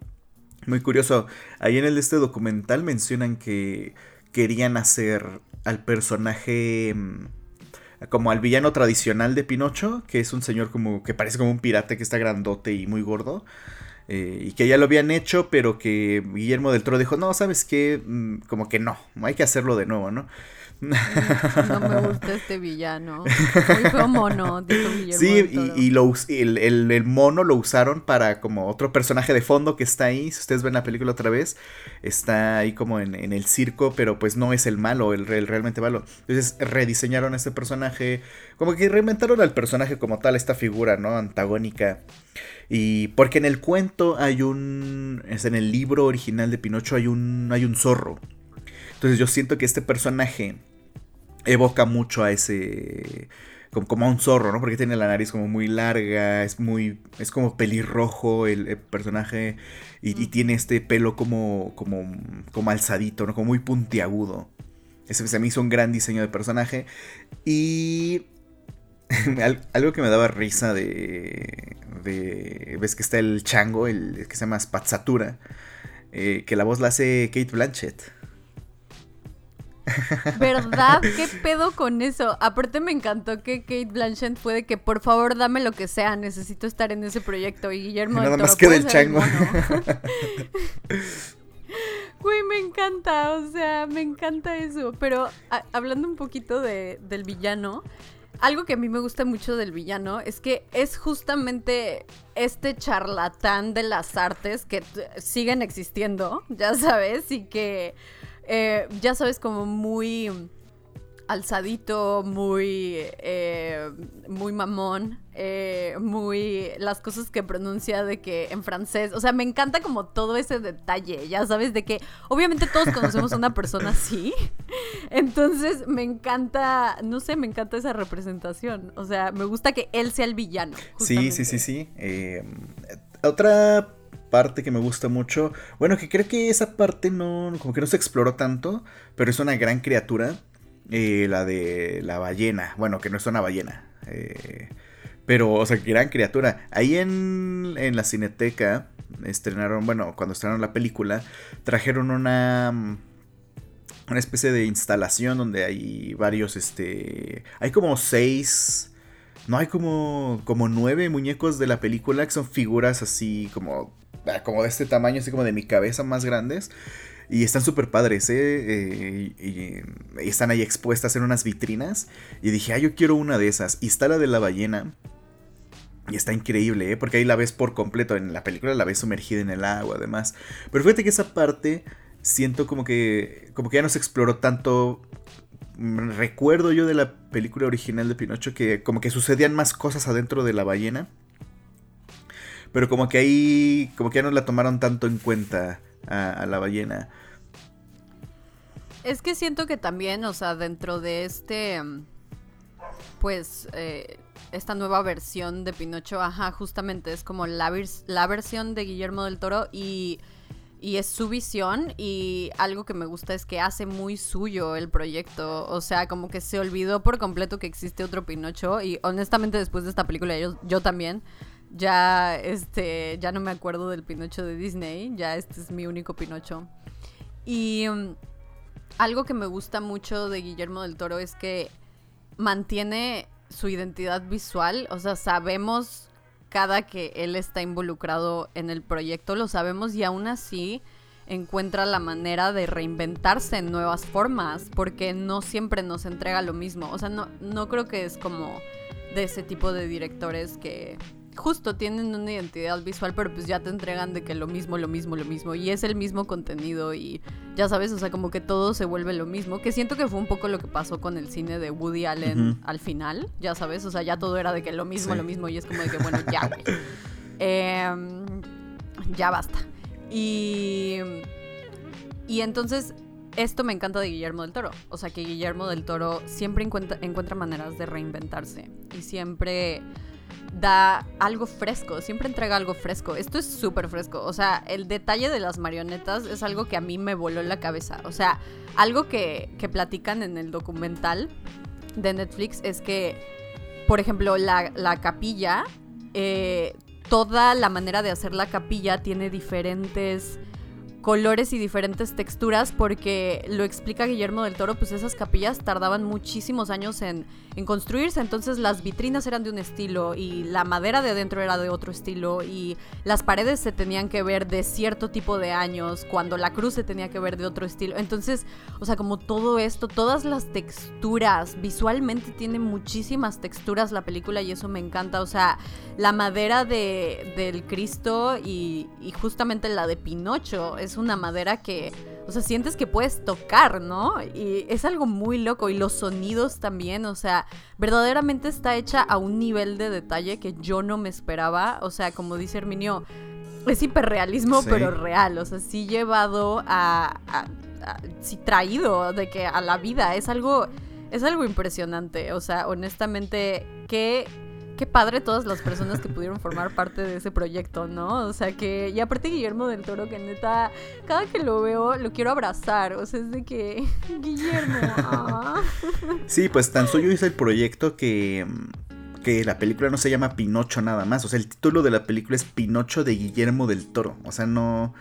muy curioso. Ahí en el este documental mencionan que querían hacer al personaje. Como al villano tradicional de Pinocho, que es un señor como que parece como un pirata que está grandote y muy gordo. Eh, y que ya lo habían hecho, pero que Guillermo del Toro dijo, no, ¿sabes qué? Mm, como que no, hay que hacerlo de nuevo, ¿no? No me gusta este villano. Muy feo mono, dijo Guillermo Sí, y, lo, el, el, mono lo usaron para como otro personaje de fondo que está ahí. Si ustedes ven la película otra vez, está ahí como en, en el circo, pero pues no es el malo, el, el, realmente malo. Entonces rediseñaron este personaje, como que reinventaron al personaje como tal, esta figura, ¿no? Antagónica. Y porque en el cuento hay un. Es en el libro original de Pinocho hay un. hay un zorro. Entonces yo siento que este personaje evoca mucho a ese como, a un zorro, ¿no? Porque tiene la nariz como muy larga, es muy, es como pelirrojo el, personaje y, tiene este pelo como, como, como alzadito, ¿no? Como muy puntiagudo. Ese se me hizo un gran diseño de personaje y algo que me daba risa de, de, ves que está el chango, el que se llama Spazzatura, eh, que la voz la hace Kate Blanchett. ¿Verdad? ¿Qué pedo con eso? Aparte me encantó que Kate Blanchett fue de que por favor dame lo que sea, necesito estar en ese proyecto y Guillermo Nada más que del chango. Güey, me encanta, o sea, me encanta eso. Pero hablando un poquito de, del villano, algo que a mí me gusta mucho del villano es que es justamente este charlatán de las artes que siguen existiendo, ya sabes, y que eh, ya sabes, como muy alzadito, muy, eh, muy mamón, eh, muy las cosas que pronuncia de que en francés, o sea, me encanta como todo ese detalle, ya sabes, de que obviamente todos conocemos a una persona así, entonces me encanta, no sé, me encanta esa representación, o sea, me gusta que él sea el villano. Sí, sí, sí, sí. otra parte que me gusta mucho. Bueno, que creo que esa parte no, como que no se exploró tanto, pero es una gran criatura. Eh, la de la ballena. Bueno, que no es una ballena. Eh, pero, o sea, gran criatura. Ahí en, en la cineteca estrenaron, bueno, cuando estrenaron la película, trajeron una una especie de instalación donde hay varios, este, hay como seis, no hay como, como nueve muñecos de la película que son figuras así como como de este tamaño, así como de mi cabeza más grandes. Y están súper padres, ¿eh? ¿eh? y, están ahí expuestas en unas vitrinas. Y dije, ah, yo quiero una de esas. Y está la de la ballena. Y está increíble, ¿eh? Porque ahí la ves por completo. En la película la ves sumergida en el agua, además. Pero fíjate que esa parte siento como que. Como que ya no se exploró tanto. recuerdo yo de la película original de Pinocho que como que sucedían más cosas adentro de la ballena. Pero como que ahí, como que ya no la tomaron tanto en cuenta a, la ballena. Es que siento que también, o sea, dentro de este, pues, eh, esta nueva versión de Pinocho, ajá, justamente es como la, la versión de Guillermo del Toro y y es su visión y algo que me gusta es que hace muy suyo el proyecto, o sea, como que se olvidó por completo que existe otro Pinocho y honestamente después de esta película yo también ya este ya no me acuerdo del Pinocho de Disney, ya este es mi único Pinocho. Y um, algo que me gusta mucho de Guillermo del Toro es que mantiene su identidad visual, o sea, sabemos cada que él está involucrado en el proyecto, lo sabemos y aún así encuentra la manera de reinventarse en nuevas formas, porque no siempre nos entrega lo mismo. O sea, no, no creo que es como de ese tipo de directores que justo tienen una identidad visual, pero pues ya te entregan de que lo mismo, lo mismo, lo mismo. Y es el mismo contenido y ya sabes, o sea, como que todo se vuelve lo mismo. Que siento que fue un poco lo que pasó con el cine de Woody Allen al final, ya sabes, o sea, ya todo era de que lo mismo, lo mismo. Y es como de que, bueno, ya, güey. Em, ya basta. Y. Y entonces esto me encanta de Guillermo del Toro. O sea, que Guillermo del Toro siempre encuentra, encuentra maneras de reinventarse. Y siempre da algo fresco, siempre entrega algo fresco. Esto es súper fresco. O sea, el detalle de las marionetas es algo que a mí me voló la cabeza. O sea, algo que, que platican en el documental de Netflix es que, por ejemplo, la, la capilla, eh, toda la manera de hacer la capilla tiene diferentes colores y diferentes texturas porque lo explica Guillermo del Toro, pues esas capillas tardaban muchísimos años en, construirse, entonces las vitrinas eran de un estilo y la madera de adentro era de otro estilo y las paredes se tenían que ver de cierto tipo de años, cuando la cruz se tenía que ver de otro estilo, entonces, o sea, como todo esto, todas las texturas, visualmente tiene muchísimas texturas la película y eso me encanta, o sea, la madera de, del Cristo y, y justamente la de Pinocho, es una madera que, o sea, sientes que puedes tocar, ¿no? Y es algo muy loco. Y los sonidos también, o sea, verdaderamente está hecha a un nivel de detalle que yo no me esperaba. O sea, como dice Herminio, es hiperrealismo, pero real. O sea, sí llevado a, a, sí traído de que a la vida. Es algo, es algo impresionante. O sea, honestamente, qué qué padre todas las personas que pudieron formar parte de ese proyecto, ¿no? O sea que, y aparte Guillermo del Toro, que neta, cada que lo veo, lo quiero abrazar, o sea, es de que, Guillermo. Ah. Sí, pues tan suyo es el proyecto que que la película no se llama Pinocho nada más. O sea, el título de la película es Pinocho de Guillermo del Toro. O sea, no.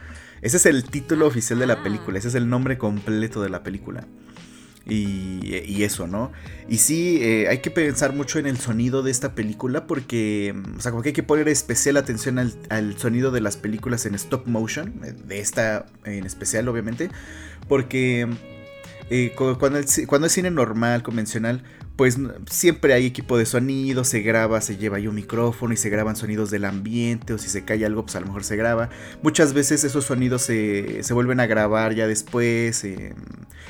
Ese es el título oficial de la ah. película. Ese es el nombre completo de la película. Y, eso, ¿no? Y sí, eh, hay que pensar mucho en el sonido de esta película porque, o sea, como que hay que poner especial atención al, sonido de las películas en stop motion, eh, de esta en especial, obviamente, porque cuando, cuando es cine normal, convencional, pues siempre hay equipo de sonido, se graba, se lleva ahí un micrófono y se graban sonidos del ambiente o si se cae algo pues a lo mejor se graba. Muchas veces esos sonidos se, se vuelven a grabar ya después. Eh,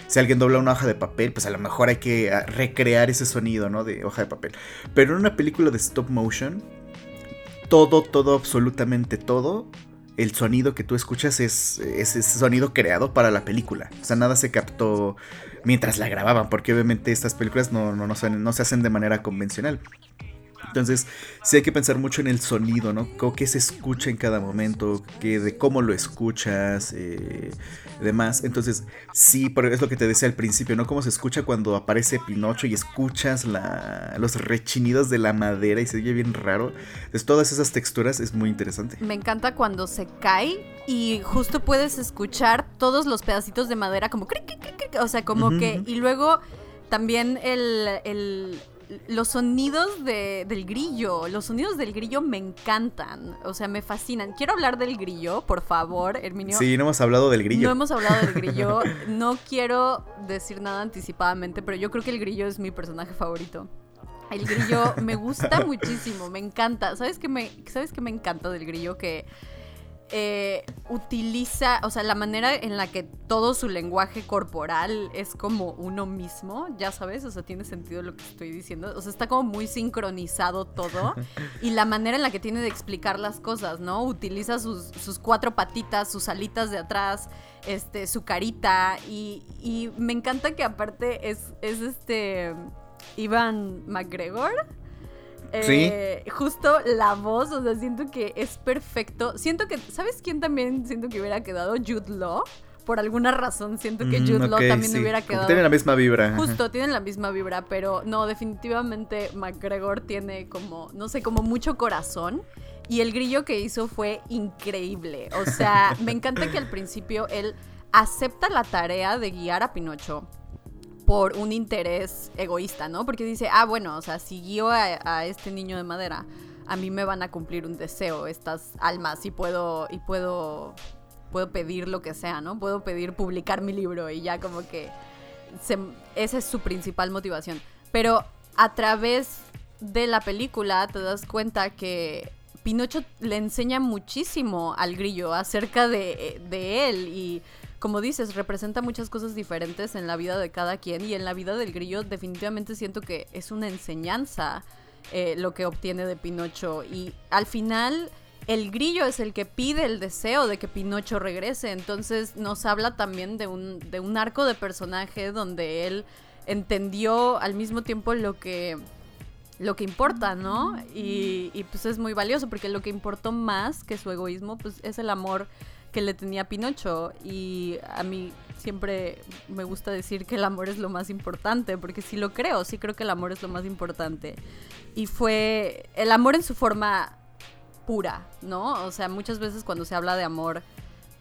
si alguien dobla una hoja de papel pues a lo mejor hay que ah, recrear ese sonido, ¿no? De hoja de papel. Pero en una película de stop motion, todo, todo, absolutamente todo el sonido que tú escuchas es, ese sonido creado para la película. O sea, nada se captó mientras la grababan, porque obviamente estas películas no, no, no se hacen de manera convencional. Entonces, sí hay que pensar mucho en el sonido, ¿no? ¿Qué se escucha en cada momento? ¿Qué, de cómo lo escuchas? Eh, demás. Entonces, sí, es lo que te decía al principio, ¿no? Cómo se escucha cuando aparece Pinocho y escuchas la, los rechinidos de la madera y se oye bien raro. Entonces, todas esas texturas es muy interesante. Me encanta cuando se cae y justo puedes escuchar todos los pedacitos de madera como... O sea, como que... Y luego también el los sonidos del grillo, los sonidos del grillo me encantan, o sea, me fascinan. Quiero hablar del grillo, por favor, Herminio. Sí, no hemos hablado del grillo. No hemos hablado del grillo, no quiero decir nada anticipadamente, pero yo creo que el grillo es mi personaje favorito. El grillo me gusta muchísimo, me encanta. ¿Sabes qué me, ¿sabes qué me encanta del grillo? Que eh, utiliza, o sea, la manera en la que todo su lenguaje corporal es como uno mismo, ya sabes, o sea, tiene sentido lo que estoy diciendo, o sea, está como muy sincronizado todo y la manera en la que tiene de explicar las cosas, ¿no? Utiliza sus, sus cuatro patitas, sus alitas de atrás, este, su carita y, y me encanta que aparte es, es este Ivan McGregor. Eh, justo la voz, o sea, siento que es perfecto. Siento que, ¿sabes quién también siento que hubiera quedado? Jude Law. Por alguna razón siento que mm, Jude Law también hubiera quedado. tienen la misma vibra. Justo, tienen la misma vibra, pero no, definitivamente McGregor tiene como, no sé, como mucho corazón. Y el grillo que hizo fue increíble. O sea, me encanta que al principio él acepta la tarea de guiar a Pinocho por un interés egoísta, ¿no? Porque dice, ah, bueno, o sea, si guío a, este niño de madera, a mí me van a cumplir un deseo, estas almas, y puedo, y puedo, puedo pedir lo que sea, ¿no? Puedo pedir publicar mi libro y ya como que esa es su principal motivación. Pero a través de la película te das cuenta que Pinocho le enseña muchísimo al grillo acerca de él y como dices, representa muchas cosas diferentes en la vida de cada quien y en la vida del grillo definitivamente siento que es una enseñanza eh, lo que obtiene de Pinocho y al final el grillo es el que pide el deseo de que Pinocho regrese, entonces nos habla también de un, de un arco de personaje donde él entendió al mismo tiempo lo que lo que importa, ¿no? Y, y, pues es muy valioso porque lo que importó más que su egoísmo pues es el amor que le tenía Pinocho y a mí siempre me gusta decir que el amor es lo más importante, porque sí lo creo, sí creo que el amor es lo más importante. Y fue el amor en su forma pura, ¿no? O sea, muchas veces cuando se habla de amor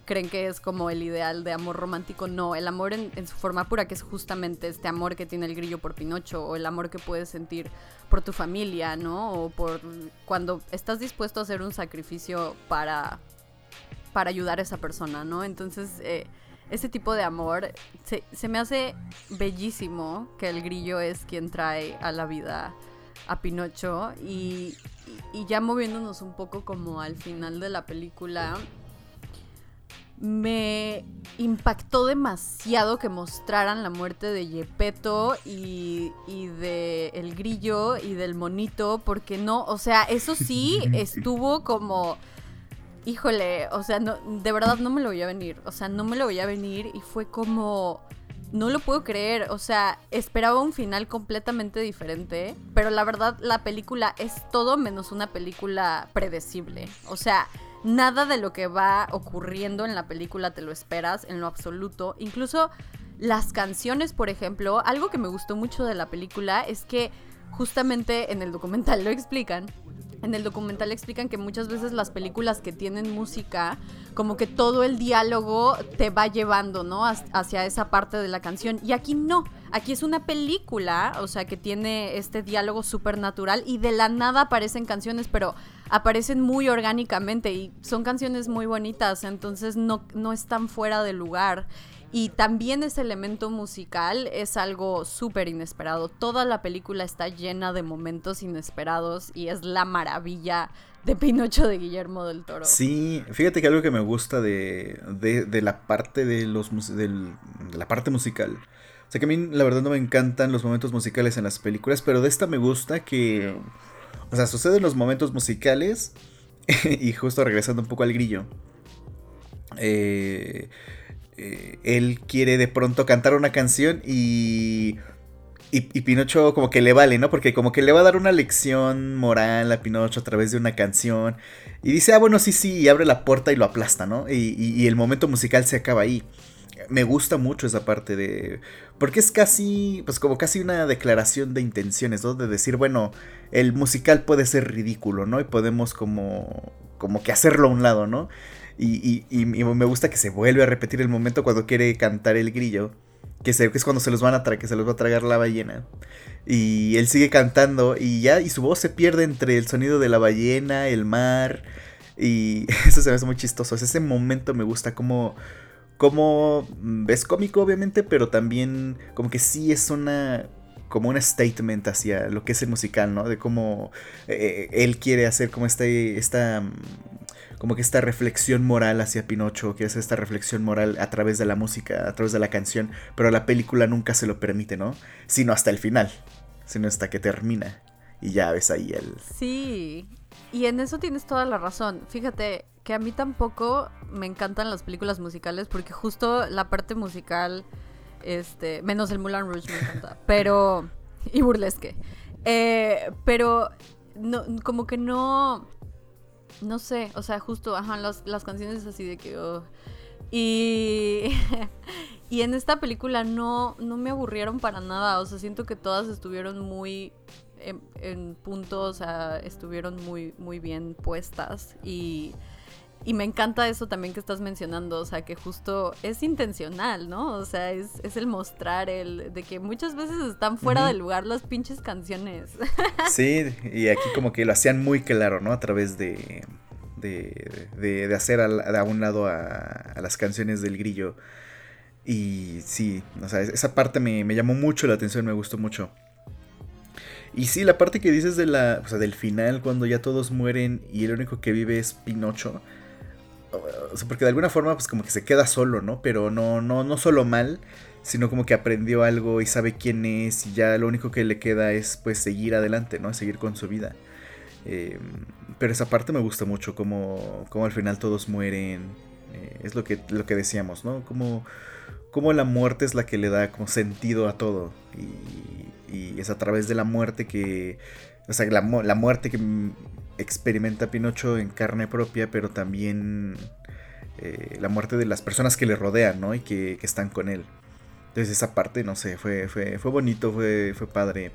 creen que es como el ideal de amor romántico. No, el amor en, en, su forma pura, que es justamente este amor que tiene el grillo por Pinocho, o el amor que puedes sentir por tu familia, ¿no? O por cuando estás dispuesto a hacer un sacrificio para para ayudar a esa persona, ¿no? Entonces, eh, ese tipo de amor se, me hace bellísimo que el grillo es quien trae a la vida a Pinocho y, y, ya moviéndonos un poco como al final de la película, me impactó demasiado que mostraran la muerte de Yepeto y, y de el grillo y del monito, porque no, o sea, eso sí estuvo como híjole, o sea, no, de verdad no me lo voy a venir. O sea, no me lo voy a venir y fue como... No lo puedo creer, o sea, esperaba un final completamente diferente, pero la verdad la película es todo menos una película predecible. O sea, nada de lo que va ocurriendo en la película te lo esperas en lo absoluto. Incluso las canciones, por ejemplo, algo que me gustó mucho de la película es que justamente en el documental lo explican en el documental explican que muchas veces las películas que tienen música, como que todo el diálogo te va llevando, ¿no? Hacia esa parte de la canción. Y aquí no. Aquí es una película, o sea, que tiene este diálogo súper natural y de la nada aparecen canciones, pero aparecen muy orgánicamente y son canciones muy bonitas, entonces no, no están fuera de lugar. Y también ese elemento musical es algo súper inesperado. Toda la película está llena de momentos inesperados y es la maravilla de Pinocho de Guillermo del Toro. Sí, fíjate que algo que me gusta de, de, la parte de los de la parte musical. O sea que a mí la verdad no me encantan los momentos musicales en las películas, pero de esta me gusta que o sea, suceden los momentos musicales y justo regresando un poco al grillo. Eh, eh, él quiere de pronto cantar una canción y, y, Pinocho como que le vale, ¿no? Porque como que le va a dar una lección moral a Pinocho a través de una canción. Y dice, ah, bueno, sí, sí, y abre la puerta y lo aplasta, ¿no? Y, y el momento musical se acaba ahí. Me gusta mucho esa parte de... Porque es casi, pues como casi una declaración de intenciones, ¿no? De decir, bueno, el musical puede ser ridículo, ¿no? Y podemos como, como que hacerlo a un lado, ¿no? Y, me gusta que se vuelve a repetir el momento cuando quiere cantar el grillo. Que, se, es cuando se los van a que se los va a tragar la ballena. Y él sigue cantando y ya, y su voz se pierde entre el sonido de la ballena, el mar. Y eso se me hace muy chistoso. ese momento me gusta como... Como mm, es cómico obviamente, pero también como que sí es una como un statement hacia lo que es el musical, ¿no? De cómo eh, él quiere hacer como este, esta como que esta reflexión moral hacia Pinocho, que es esta reflexión moral a través de la música, a través de la canción, pero la película nunca se lo permite, ¿no? Sino hasta el final, sino hasta que termina y ya ves ahí el... Sí, y en eso tienes toda la razón. Fíjate que a mí tampoco me encantan las películas musicales porque justo la parte musical, este, menos el Moulin Rouge me encanta, pero... y burlesque. Eh, pero no, como que no no sé, o sea, justo, ajá, las, las canciones así de que... Oh, y, y en esta película no, no me aburrieron para nada, o sea, siento que todas estuvieron muy en, en punto, o sea, estuvieron muy, muy bien puestas y... Y me encanta eso también que estás mencionando, o sea, que justo es intencional, ¿no? O sea, es, es el mostrar el de que muchas veces están fuera de lugar las pinches canciones. Sí, y aquí como que lo hacían muy claro, ¿no? A través de, de, de, hacer a, un lado a, las canciones del grillo. Y sí, o sea, esa parte me, me, llamó mucho la atención, me gustó mucho. Y sí, la parte que dices de la, o sea, del final, cuando ya todos mueren y el único que vive es Pinocho porque de alguna forma pues como que se queda solo, ¿no? Pero no, no, no solo mal, sino como que aprendió algo y sabe quién es y ya lo único que le queda es pues seguir adelante, ¿no? Seguir con su vida. Em, pero esa parte me gusta mucho, como, como al final todos mueren. Eh, es lo que, lo que decíamos, ¿no? Como, como la muerte es la que le da como sentido a todo. Y, y es a través de la muerte que... O sea, la, la muerte que experimenta Pinocho en carne propia, pero también eh, la muerte de las personas que le rodean, ¿no? Y que, están con él. Entonces esa parte, no sé, fue, fue, fue bonito, fue, fue padre.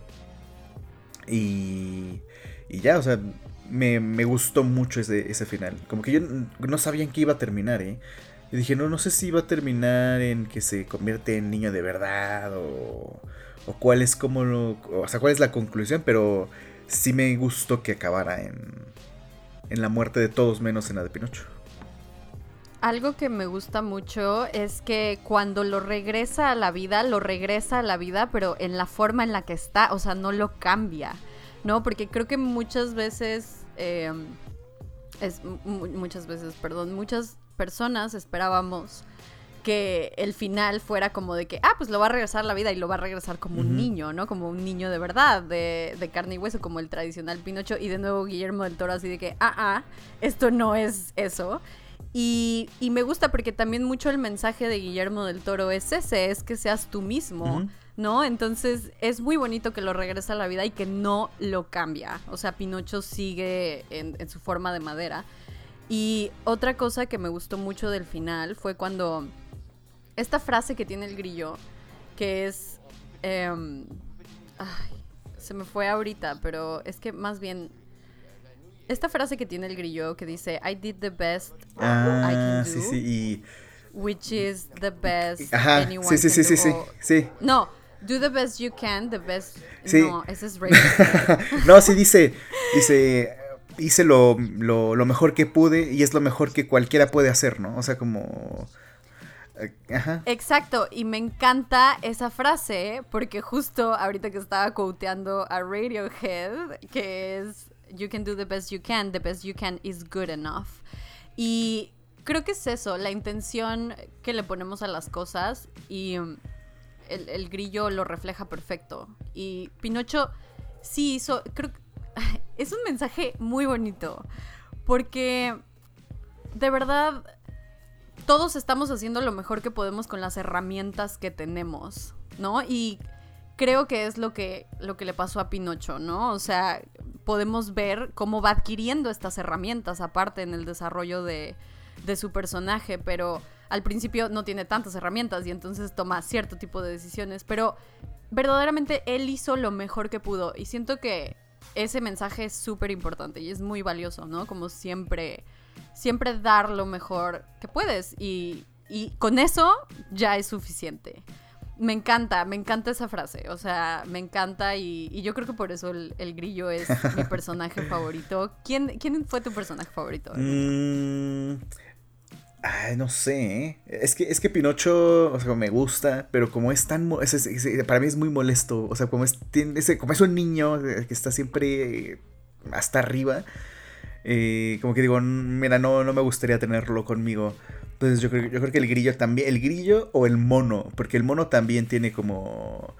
Y, y ya, o sea, me, gustó mucho ese, ese, final. Como que yo no sabía en qué iba a terminar, ¿eh? Y dije, no, no sé si iba a terminar en que se convierte en niño de verdad o, o cuál es como lo, o sea, cuál es la conclusión, pero sí me gustó que acabara en, en la muerte de todos menos en la de Pinocho. Algo que me gusta mucho es que cuando lo regresa a la vida, lo regresa a la vida, pero en la forma en la que está, o sea, no lo cambia, ¿no? Porque creo que muchas veces, em, es, muchas veces, perdón, muchas personas esperábamos que el final fuera como de que, ah, pues lo va a regresar a la vida y lo va a regresar como un niño, ¿no? Como un niño de verdad, de, de, carne y hueso, como el tradicional Pinocho. Y de nuevo Guillermo del Toro así de que, ah, ah, esto no es eso. Y, y me gusta porque también mucho el mensaje de Guillermo del Toro es ese, es que seas tú mismo. ¿no? Entonces es muy bonito que lo regresa a la vida y que no lo cambia. O sea, Pinocho sigue en, en, su forma de madera. Y otra cosa que me gustó mucho del final fue cuando esta frase que tiene el grillo, que es... Em, ay, se me fue ahorita, pero es que más bien... Esta frase que tiene el grillo que dice, I did the best I can ah, do. Sí, sí, y... Which is the best Ajá, anyone sí, sí, sí, sí, sí, sí. No, do the best you can, the best... No, ese es No, sí dice, dice, hice lo, lo, lo, mejor que pude y es lo mejor que cualquiera puede hacer, ¿no? O sea, como... Exacto, y me encanta esa frase porque justo ahorita que estaba quoteando a Radiohead, que es You can do the best you can, the best you can is good enough. Y creo que es eso, la intención que le ponemos a las cosas y um, el, el grillo lo refleja perfecto. Y Pinocho sí hizo, creo que es un mensaje muy bonito porque de verdad todos estamos haciendo lo mejor que podemos con las herramientas que tenemos, ¿no? Y creo que es lo que, lo que le pasó a Pinocho, ¿no? O sea, podemos ver cómo va adquiriendo estas herramientas aparte en el desarrollo de, de su personaje, pero al principio no tiene tantas herramientas y entonces toma cierto tipo de decisiones, pero verdaderamente él hizo lo mejor que pudo y siento que ese mensaje es súper importante y es muy valioso, ¿no? Como siempre siempre dar lo mejor que puedes y, con eso ya es suficiente. Me encanta, me encanta esa frase, o sea, me encanta y, yo creo que por eso el, grillo es mi personaje favorito. ¿Quién, ¿Quién, fue tu personaje favorito? Mm, ay, no sé, ¿eh? es que, es que Pinocho, o sea, me gusta, pero como es tan, para mí es muy molesto, o sea, como es, tiene ese, como es un niño que está siempre hasta arriba, Eh, como que digo, mira, no, no me gustaría tenerlo conmigo. Entonces yo creo, yo creo que el grillo también, el grillo o el mono, porque el mono también tiene como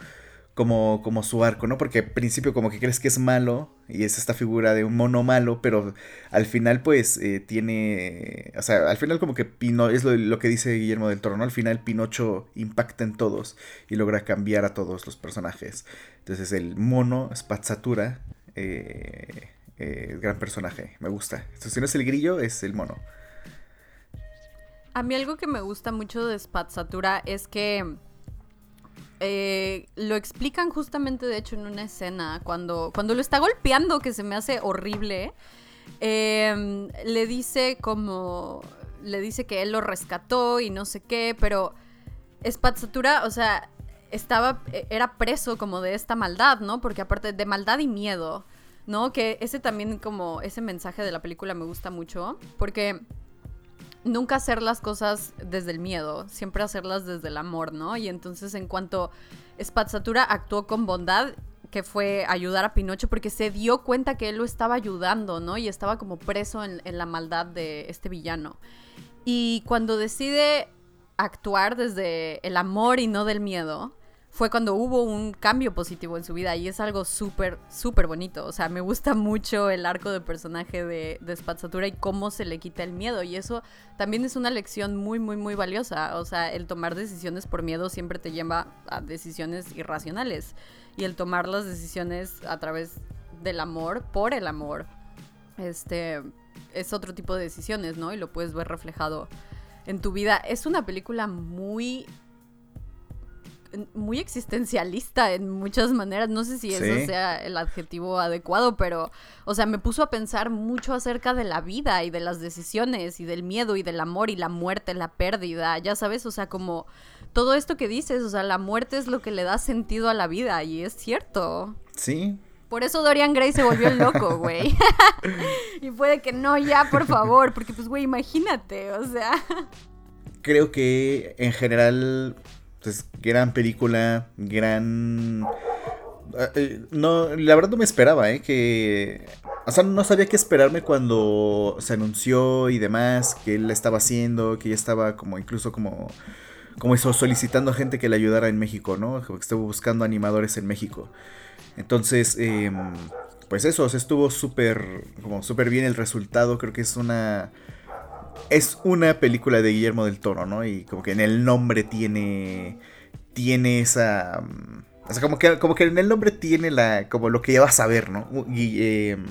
como, como su arco, ¿no? Porque al principio como que crees que es malo y es esta figura de un mono malo, pero al final pues eh, tiene, o sea, al final como que Pino, es lo, que dice Guillermo del Toro, ¿no? Al final Pinocho impacta en todos y logra cambiar a todos los personajes. Entonces el mono, Spazzatura, eh, eh, gran personaje, me gusta. Si no es el grillo, es el mono. A mí algo que me gusta mucho de Spazzatura es que eh, lo explican justamente, de hecho, en una escena, cuando, cuando lo está golpeando, que se me hace horrible, em, le dice como, le dice que él lo rescató y no sé qué, pero Spazzatura, o sea, estaba, e, era preso como de esta maldad, ¿no? Porque aparte de maldad y miedo, ¿no? Que ese también como, ese mensaje de la película me gusta mucho, porque nunca hacer las cosas desde el miedo, siempre hacerlas desde el amor, ¿no? Y entonces en cuanto Spazzatura actuó con bondad, que fue ayudar a Pinocho porque se dio cuenta que él lo estaba ayudando, ¿no? Y estaba como preso en, en la maldad de este villano. Y cuando decide actuar desde el amor y no del miedo, fue cuando hubo un cambio positivo en su vida y es algo súper, súper bonito. O sea, me gusta mucho el arco de personaje de, de Spazzatura y cómo se le quita el miedo. Y eso también es una lección muy, muy, muy valiosa. O sea, el tomar decisiones por miedo siempre te lleva a decisiones irracionales. Y el tomar las decisiones a través del amor, por el amor, este, es otro tipo de decisiones, ¿no? Y lo puedes ver reflejado en tu vida. Es una película muy muy existencialista en muchas maneras. No sé si eso sea el adjetivo adecuado, pero, o sea, me puso a pensar mucho acerca de la vida y de las decisiones y del miedo y del amor y la muerte, la pérdida, ya sabes, o sea, como todo esto que dices, o sea, la muerte es lo que le da sentido a la vida y es cierto. Sí. Por eso Dorian Gray se volvió loco, güey. y puede que no, ya, por favor, porque pues, güey, imagínate, o sea. Creo que en general entonces, gran película, gran... Eh, eh, no, la verdad no me esperaba, ¿eh? Que... O sea, no sabía qué esperarme cuando se anunció y demás, que él la estaba haciendo, que ya estaba como incluso como... Como eso, solicitando a gente que le ayudara en México, ¿no? Que estuvo buscando animadores en México. Entonces, eh, pues eso, estuvo súper, como súper bien el resultado. Creo que es una es una película de Guillermo del Toro, ¿no? Y como que en el nombre tiene. Tiene esa. Mm, o sea, como que, como que en el nombre tiene la. como lo que ya vas a ver, ¿no? Em,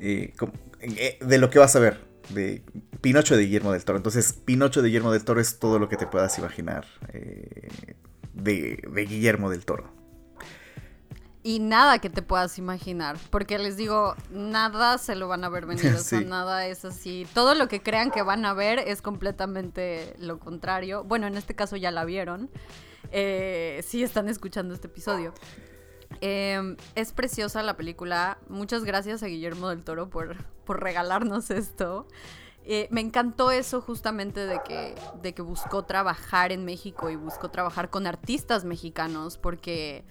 eh, eh, de lo que vas a ver. De Pinocho de Guillermo del Toro. Entonces, Pinocho de Guillermo del Toro es todo lo que te puedas imaginar. Eh, de, de Guillermo del Toro y nada que te puedas imaginar. Porque les digo, nada se lo van a ver venir. O sea, nada es así. Todo lo que crean que van a ver es completamente lo contrario. Bueno, en este caso ya la vieron. Eh, si están escuchando este episodio. Em, es preciosa la película. Muchas gracias a Guillermo del Toro por, por regalarnos esto. Eh, me encantó eso justamente de que, de que buscó trabajar en México y buscó trabajar con artistas mexicanos porque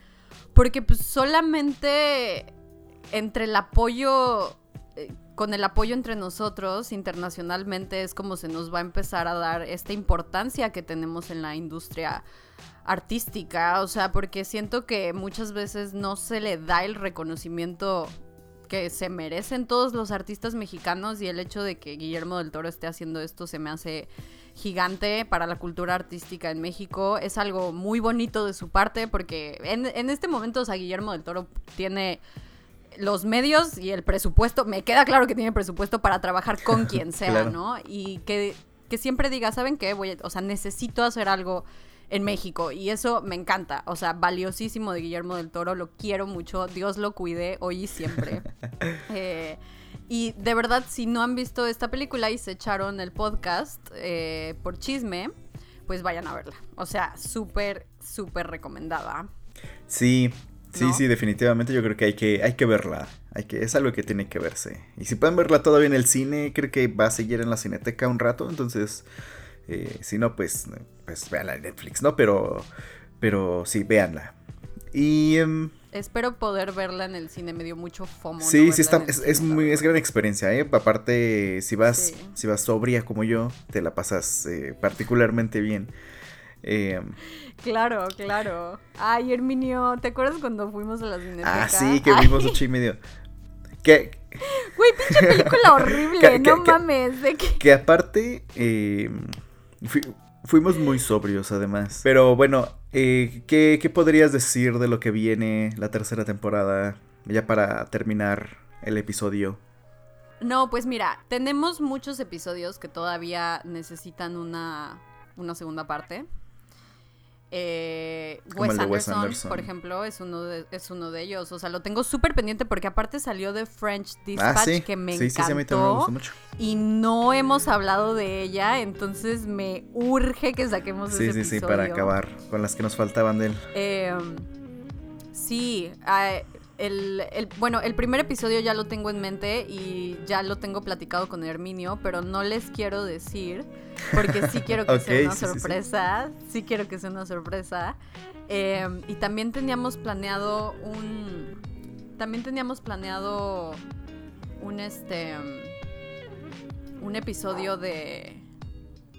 porque pues solamente entre el apoyo, eh, con el apoyo entre nosotros internacionalmente es como se nos va a empezar a dar esta importancia que tenemos en la industria artística. O sea, porque siento que muchas veces no se le da el reconocimiento que se merecen todos los artistas mexicanos y el hecho de que Guillermo del Toro esté haciendo esto se me hace gigante para la cultura artística en México. Es algo muy bonito de su parte porque en, este momento, o sea, Guillermo del Toro tiene los medios y el presupuesto, me queda claro que tiene presupuesto para trabajar con quien sea, ¿no? Y que, que, siempre diga, ¿saben qué? Voy o sea, necesito hacer algo en México y eso me encanta, o sea, valiosísimo de Guillermo del Toro, lo quiero mucho, Dios lo cuide hoy y siempre. eh, y de verdad, si no han visto esta película y se echaron el podcast eh, por chisme, pues vayan a verla. O sea, súper, súper recomendada. Sí, sí, sí, definitivamente yo creo que hay que, hay que verla. Hay que, es algo que tiene que verse. Y si pueden verla todavía en el cine, creo que va a seguir en la cineteca un rato. Entonces, eh, si no, pues, pues véanla en Netflix, ¿no? Pero, pero sí, véanla. Y... em, Espero poder verla en el cine, me dio mucho fomo. no Sí, sí está, es, cine, es la muy, es gran experiencia, ¿eh? Aparte, si vas, Sí. si vas sobria como yo, te la pasas eh, particularmente bien. Eh, Claro, claro. Ay, Herminio, ¿te acuerdas cuando fuimos a la cineteca? ah, sí, que Ay, vimos ocho y medio. Que, Güey, pinche película horrible, Que- no que- mames. De que... que aparte, eh, fui- fuimos muy sobrios además. Pero bueno, eh, ¿qué, ¿qué podrías decir de lo que viene la tercera temporada? Ya para terminar el episodio. No, pues mira, tenemos muchos episodios que todavía necesitan una, una segunda parte. Eh, Wes, Anderson, por ejemplo, es uno de, es uno de ellos. O sea, lo tengo súper pendiente porque aparte salió de French Dispatch ah, sí. que me sí, sí, sí, a mí también me encantó. gustó mucho. y no hemos hablado de ella, entonces me urge que saquemos Sí, ese sí, sí, episodio. para acabar con las que nos faltaban de él. Eh, sí, ah, el, el- bueno, el primer episodio ya lo tengo en mente y ya lo tengo platicado con Herminio, pero no les quiero decir, porque sí quiero que sea una sí, sí, sí. sorpresa, sí, quiero que sea una sorpresa. Eh, y también teníamos planeado un... También teníamos planeado un este... Un episodio de...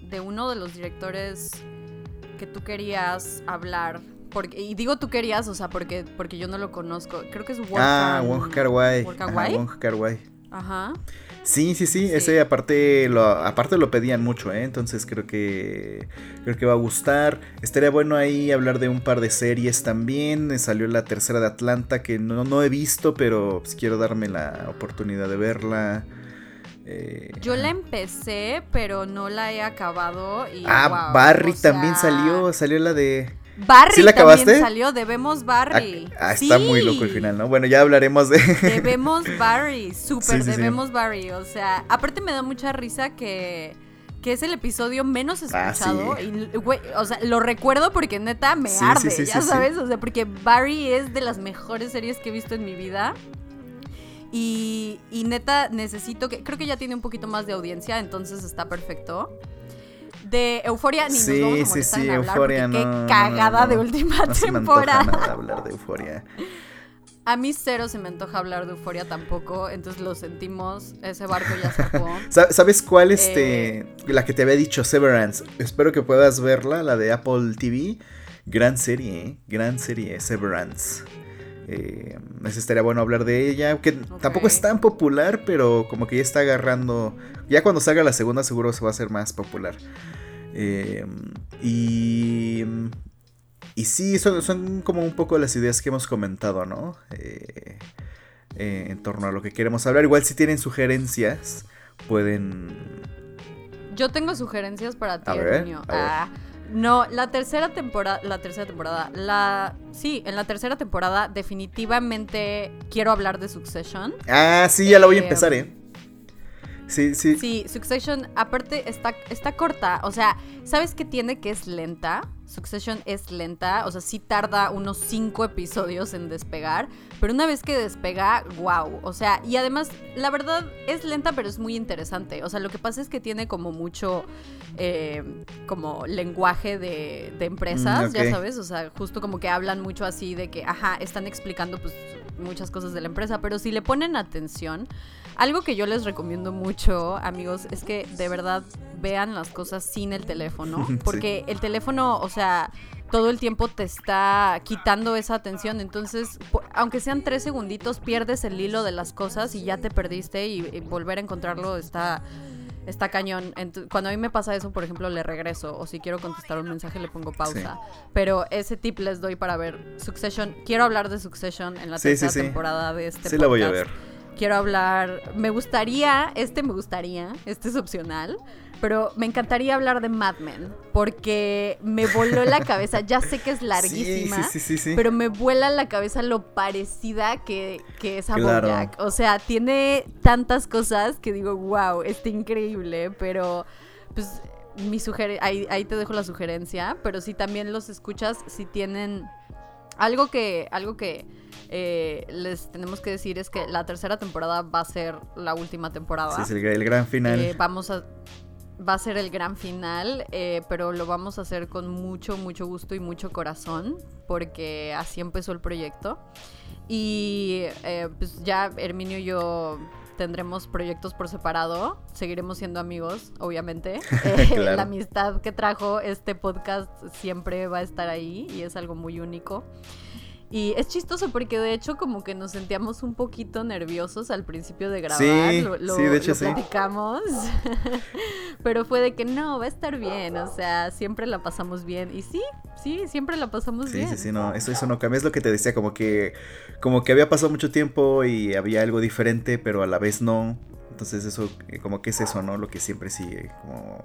De uno de los directores que tú querías hablar. Porque, y digo tú querías, o sea, porque, porque yo no lo conozco. Creo que es Wong Ah, Wong Kar Wai. Wong Kar Ajá, Wai. Wong Kar Wai. Ajá. Sí, sí, sí, Sí. ese aparte lo, aparte lo pedían mucho, ¿eh? entonces creo que creo que va a gustar. Estaría bueno ahí hablar de un par de series también. Salió la tercera de Atlanta que no, no he visto, pero pues, quiero darme la oportunidad de verla. Eh, Yo la empecé, pero no la he acabado. Y, ah, wow, Barry o sea, también salió, salió la de. Barry ¿Sí la también acabaste? salió. Debemos Ah, Barry. ah, está Sí. muy loco el final, ¿no? Bueno, ya hablaremos de. Debemos Barry, súper Sí, debemos Barry. O sea, aparte me da mucha risa que, que es el episodio menos Ah, escuchado. sí. Y, o sea, lo recuerdo porque neta me arde, ya sabes. O sea, porque Barry es de las mejores series que he visto en mi vida. Y, y neta necesito que. Creo que ya tiene un poquito más de audiencia, entonces está perfecto. De Euforia ni Sí, nos vamos a sí, molestar sí, en hablar Euphoria, porque no, qué cagada no. de última No se me antoja temporada. nada hablar de euforia. A mí cero se me antoja hablar de Euforia tampoco, entonces lo sentimos, ese barco ya sacó. Sa- ¿Sabes cuál? Este, Eh. la que te había dicho, Severance. Espero que puedas verla, la de Apple TV. Gran serie, ¿eh? gran serie, Severance. Eh, estaría bueno hablar de ella, que tampoco es tan popular, pero como que ya está agarrando. Ya cuando salga la segunda, seguro se va a hacer más popular. Eh, y. Y sí, son, son como un poco las ideas que hemos comentado, ¿no? Eh, eh, en torno a lo que queremos hablar. Igual si tienen sugerencias, pueden... Yo tengo sugerencias para ti, ver. Ah, no, la tercera temporada, la tercera temporada, la sí, en la tercera temporada definitivamente quiero hablar de Succession. Ah, sí, ya la voy a Eh, empezar, ¿eh? Sí, sí. Sí, Succession aparte está está corta, o sea, ¿sabes qué tiene que es lenta? Succession es lenta, o sea, sí tarda unos cinco episodios en despegar, pero una vez que despega, wow, o sea, y además, la verdad, es lenta, pero es muy interesante, o sea, lo que pasa es que tiene como mucho, eh, como lenguaje de, de empresas, Mm, ya sabes, o sea, justo como que hablan mucho así de que, ajá, están explicando pues muchas cosas de la empresa, pero si le ponen atención, algo que yo les recomiendo mucho, amigos, es que de verdad vean las cosas sin el teléfono, Sí. porque el teléfono, o sea, todo el tiempo te está quitando esa atención, entonces, aunque sean tres segunditos, pierdes el hilo de las cosas y ya te perdiste y, y volver a encontrarlo está... Está cañón. Ent- cuando a mí me pasa eso, por ejemplo, le regreso. O si quiero contestar un mensaje, le pongo pausa. Pero ese tip les doy para ver Succession. Quiero hablar de Succession en la Sí, tercera sí. temporada de este sí la voy a podcast ver. Quiero hablar, me gustaría, este me gustaría, este es opcional, pero me encantaría hablar de Mad Men, porque me voló la cabeza, ya sé que es larguísima, Sí, sí, sí, pero me vuela la cabeza lo parecida que, que es a Claro. BoJack. O sea, tiene tantas cosas que digo, wow, está increíble, pero pues mi ahí, ahí te dejo la sugerencia, pero si también los escuchas, si tienen algo que, algo que eh, les tenemos que decir es que la tercera temporada va a ser la última temporada. Sí, es el, el gran final. Eh, vamos a va a ser el gran final, eh, pero lo vamos a hacer con mucho, mucho gusto y mucho corazón, porque así empezó el proyecto. Y eh, pues ya Herminio y yo tendremos proyectos por separado, seguiremos siendo amigos, obviamente. Eh, la amistad que trajo este podcast siempre va a estar ahí y es algo muy único. Y es chistoso porque de hecho como que nos sentíamos un poquito nerviosos al principio de grabar. Sí, lo, sí, de hecho platicamos. Pero fue de que no, va a estar bien. O sea, siempre la pasamos bien. Y sí, sí, siempre la pasamos bien. Sí, sí, sí, no, eso, eso no cambia. Es lo que te decía, como que, como que había pasado mucho tiempo y había algo diferente, pero a la vez no. Entonces eso, eh, como que es eso, ¿no? Lo que siempre sigue, como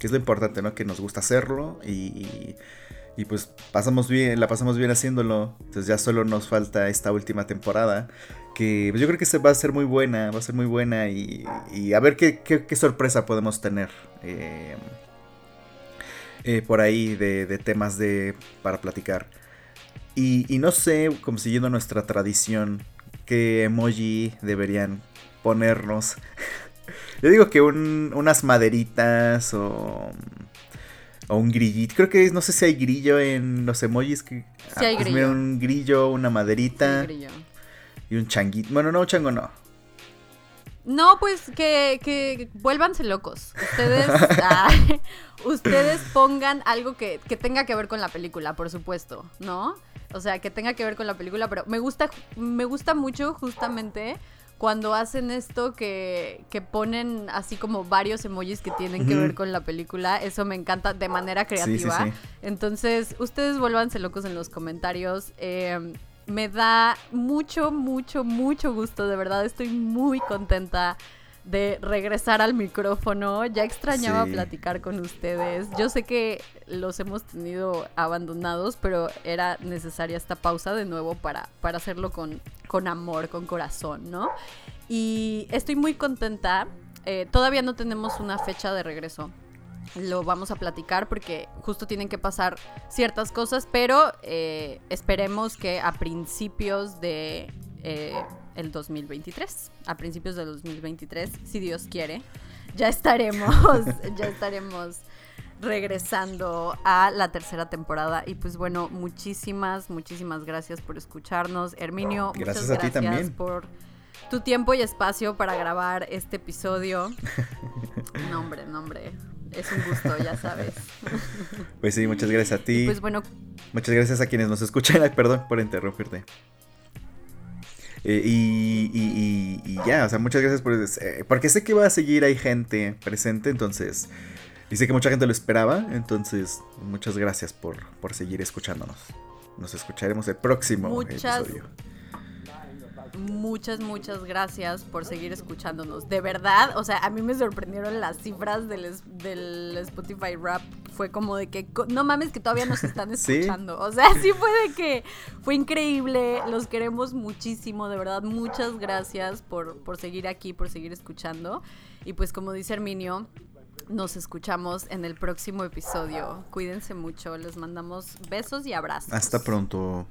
que es lo importante, ¿no? Que nos gusta hacerlo y y pues pasamos bien, la pasamos bien haciéndolo. Entonces ya solo nos falta esta última temporada. Que pues yo creo que se va a ser muy buena. Va a ser muy buena. Y, a ver qué, qué, sorpresa podemos tener. Eh, eh, por ahí de, temas de, para platicar. Y, no sé, como siguiendo nuestra tradición, qué emoji deberían ponernos. Yo digo que unas maderitas o o un grillito. Creo que no sé si hay grillo en los emojis. Que, sí hay ah, pues grillo. un grillo, una maderita. Y un changuito. Bueno, no, un chango no. No, pues que, que vuélvanse locos. Ustedes, ah, ustedes pongan algo que, que tenga que ver con la película, por supuesto, ¿no? O sea, que tenga que ver con la película, pero me gusta, me gusta mucho justamente cuando hacen esto que, que, ponen así como varios emojis que tienen que ver con la película, eso me encanta de manera creativa. Entonces, ustedes vuélvanse locos en los comentarios. Eh, me da mucho, mucho, mucho gusto, de verdad estoy muy contenta de regresar al micrófono. Ya extrañaba platicar con ustedes. Yo sé que los hemos tenido abandonados, pero era necesaria esta pausa de nuevo para, para hacerlo con, con amor, con corazón, ¿no? Y estoy muy contenta. Eh, todavía no tenemos una fecha de regreso. Lo vamos a platicar porque justo tienen que pasar ciertas cosas, pero eh, esperemos que a principios de eh, el 2023, a principios del 2023, si Dios quiere, ya estaremos, ya estaremos regresando a la tercera temporada. Y pues bueno, muchísimas, muchísimas gracias por escucharnos. Herminio, gracias muchas a ti también. por tu tiempo y espacio para grabar este episodio. nombre, nombre. Es un gusto, ya sabes. Pues sí, muchas gracias a ti. pues bueno. Muchas gracias a quienes nos escuchan. perdón por interrumpirte. Eh, y, ya, o sea, muchas gracias por... Eh, porque sé que va a seguir, hay gente presente, entonces... Y sé que mucha gente lo esperaba, entonces muchas gracias por, por seguir escuchándonos. Nos escucharemos el próximo episodio muchas, muchas gracias por seguir escuchándonos. De verdad, o sea, a mí me sorprendieron las cifras del, del Spotify Rap. Fue como de que, no mames, que todavía nos están escuchando. O sea, sí fue de que fue increíble. Los queremos muchísimo, de verdad. Muchas gracias por, por seguir aquí, por seguir escuchando. Y pues como dice Herminio, nos escuchamos en el próximo episodio. Cuídense mucho, les mandamos besos y abrazos. Hasta pronto.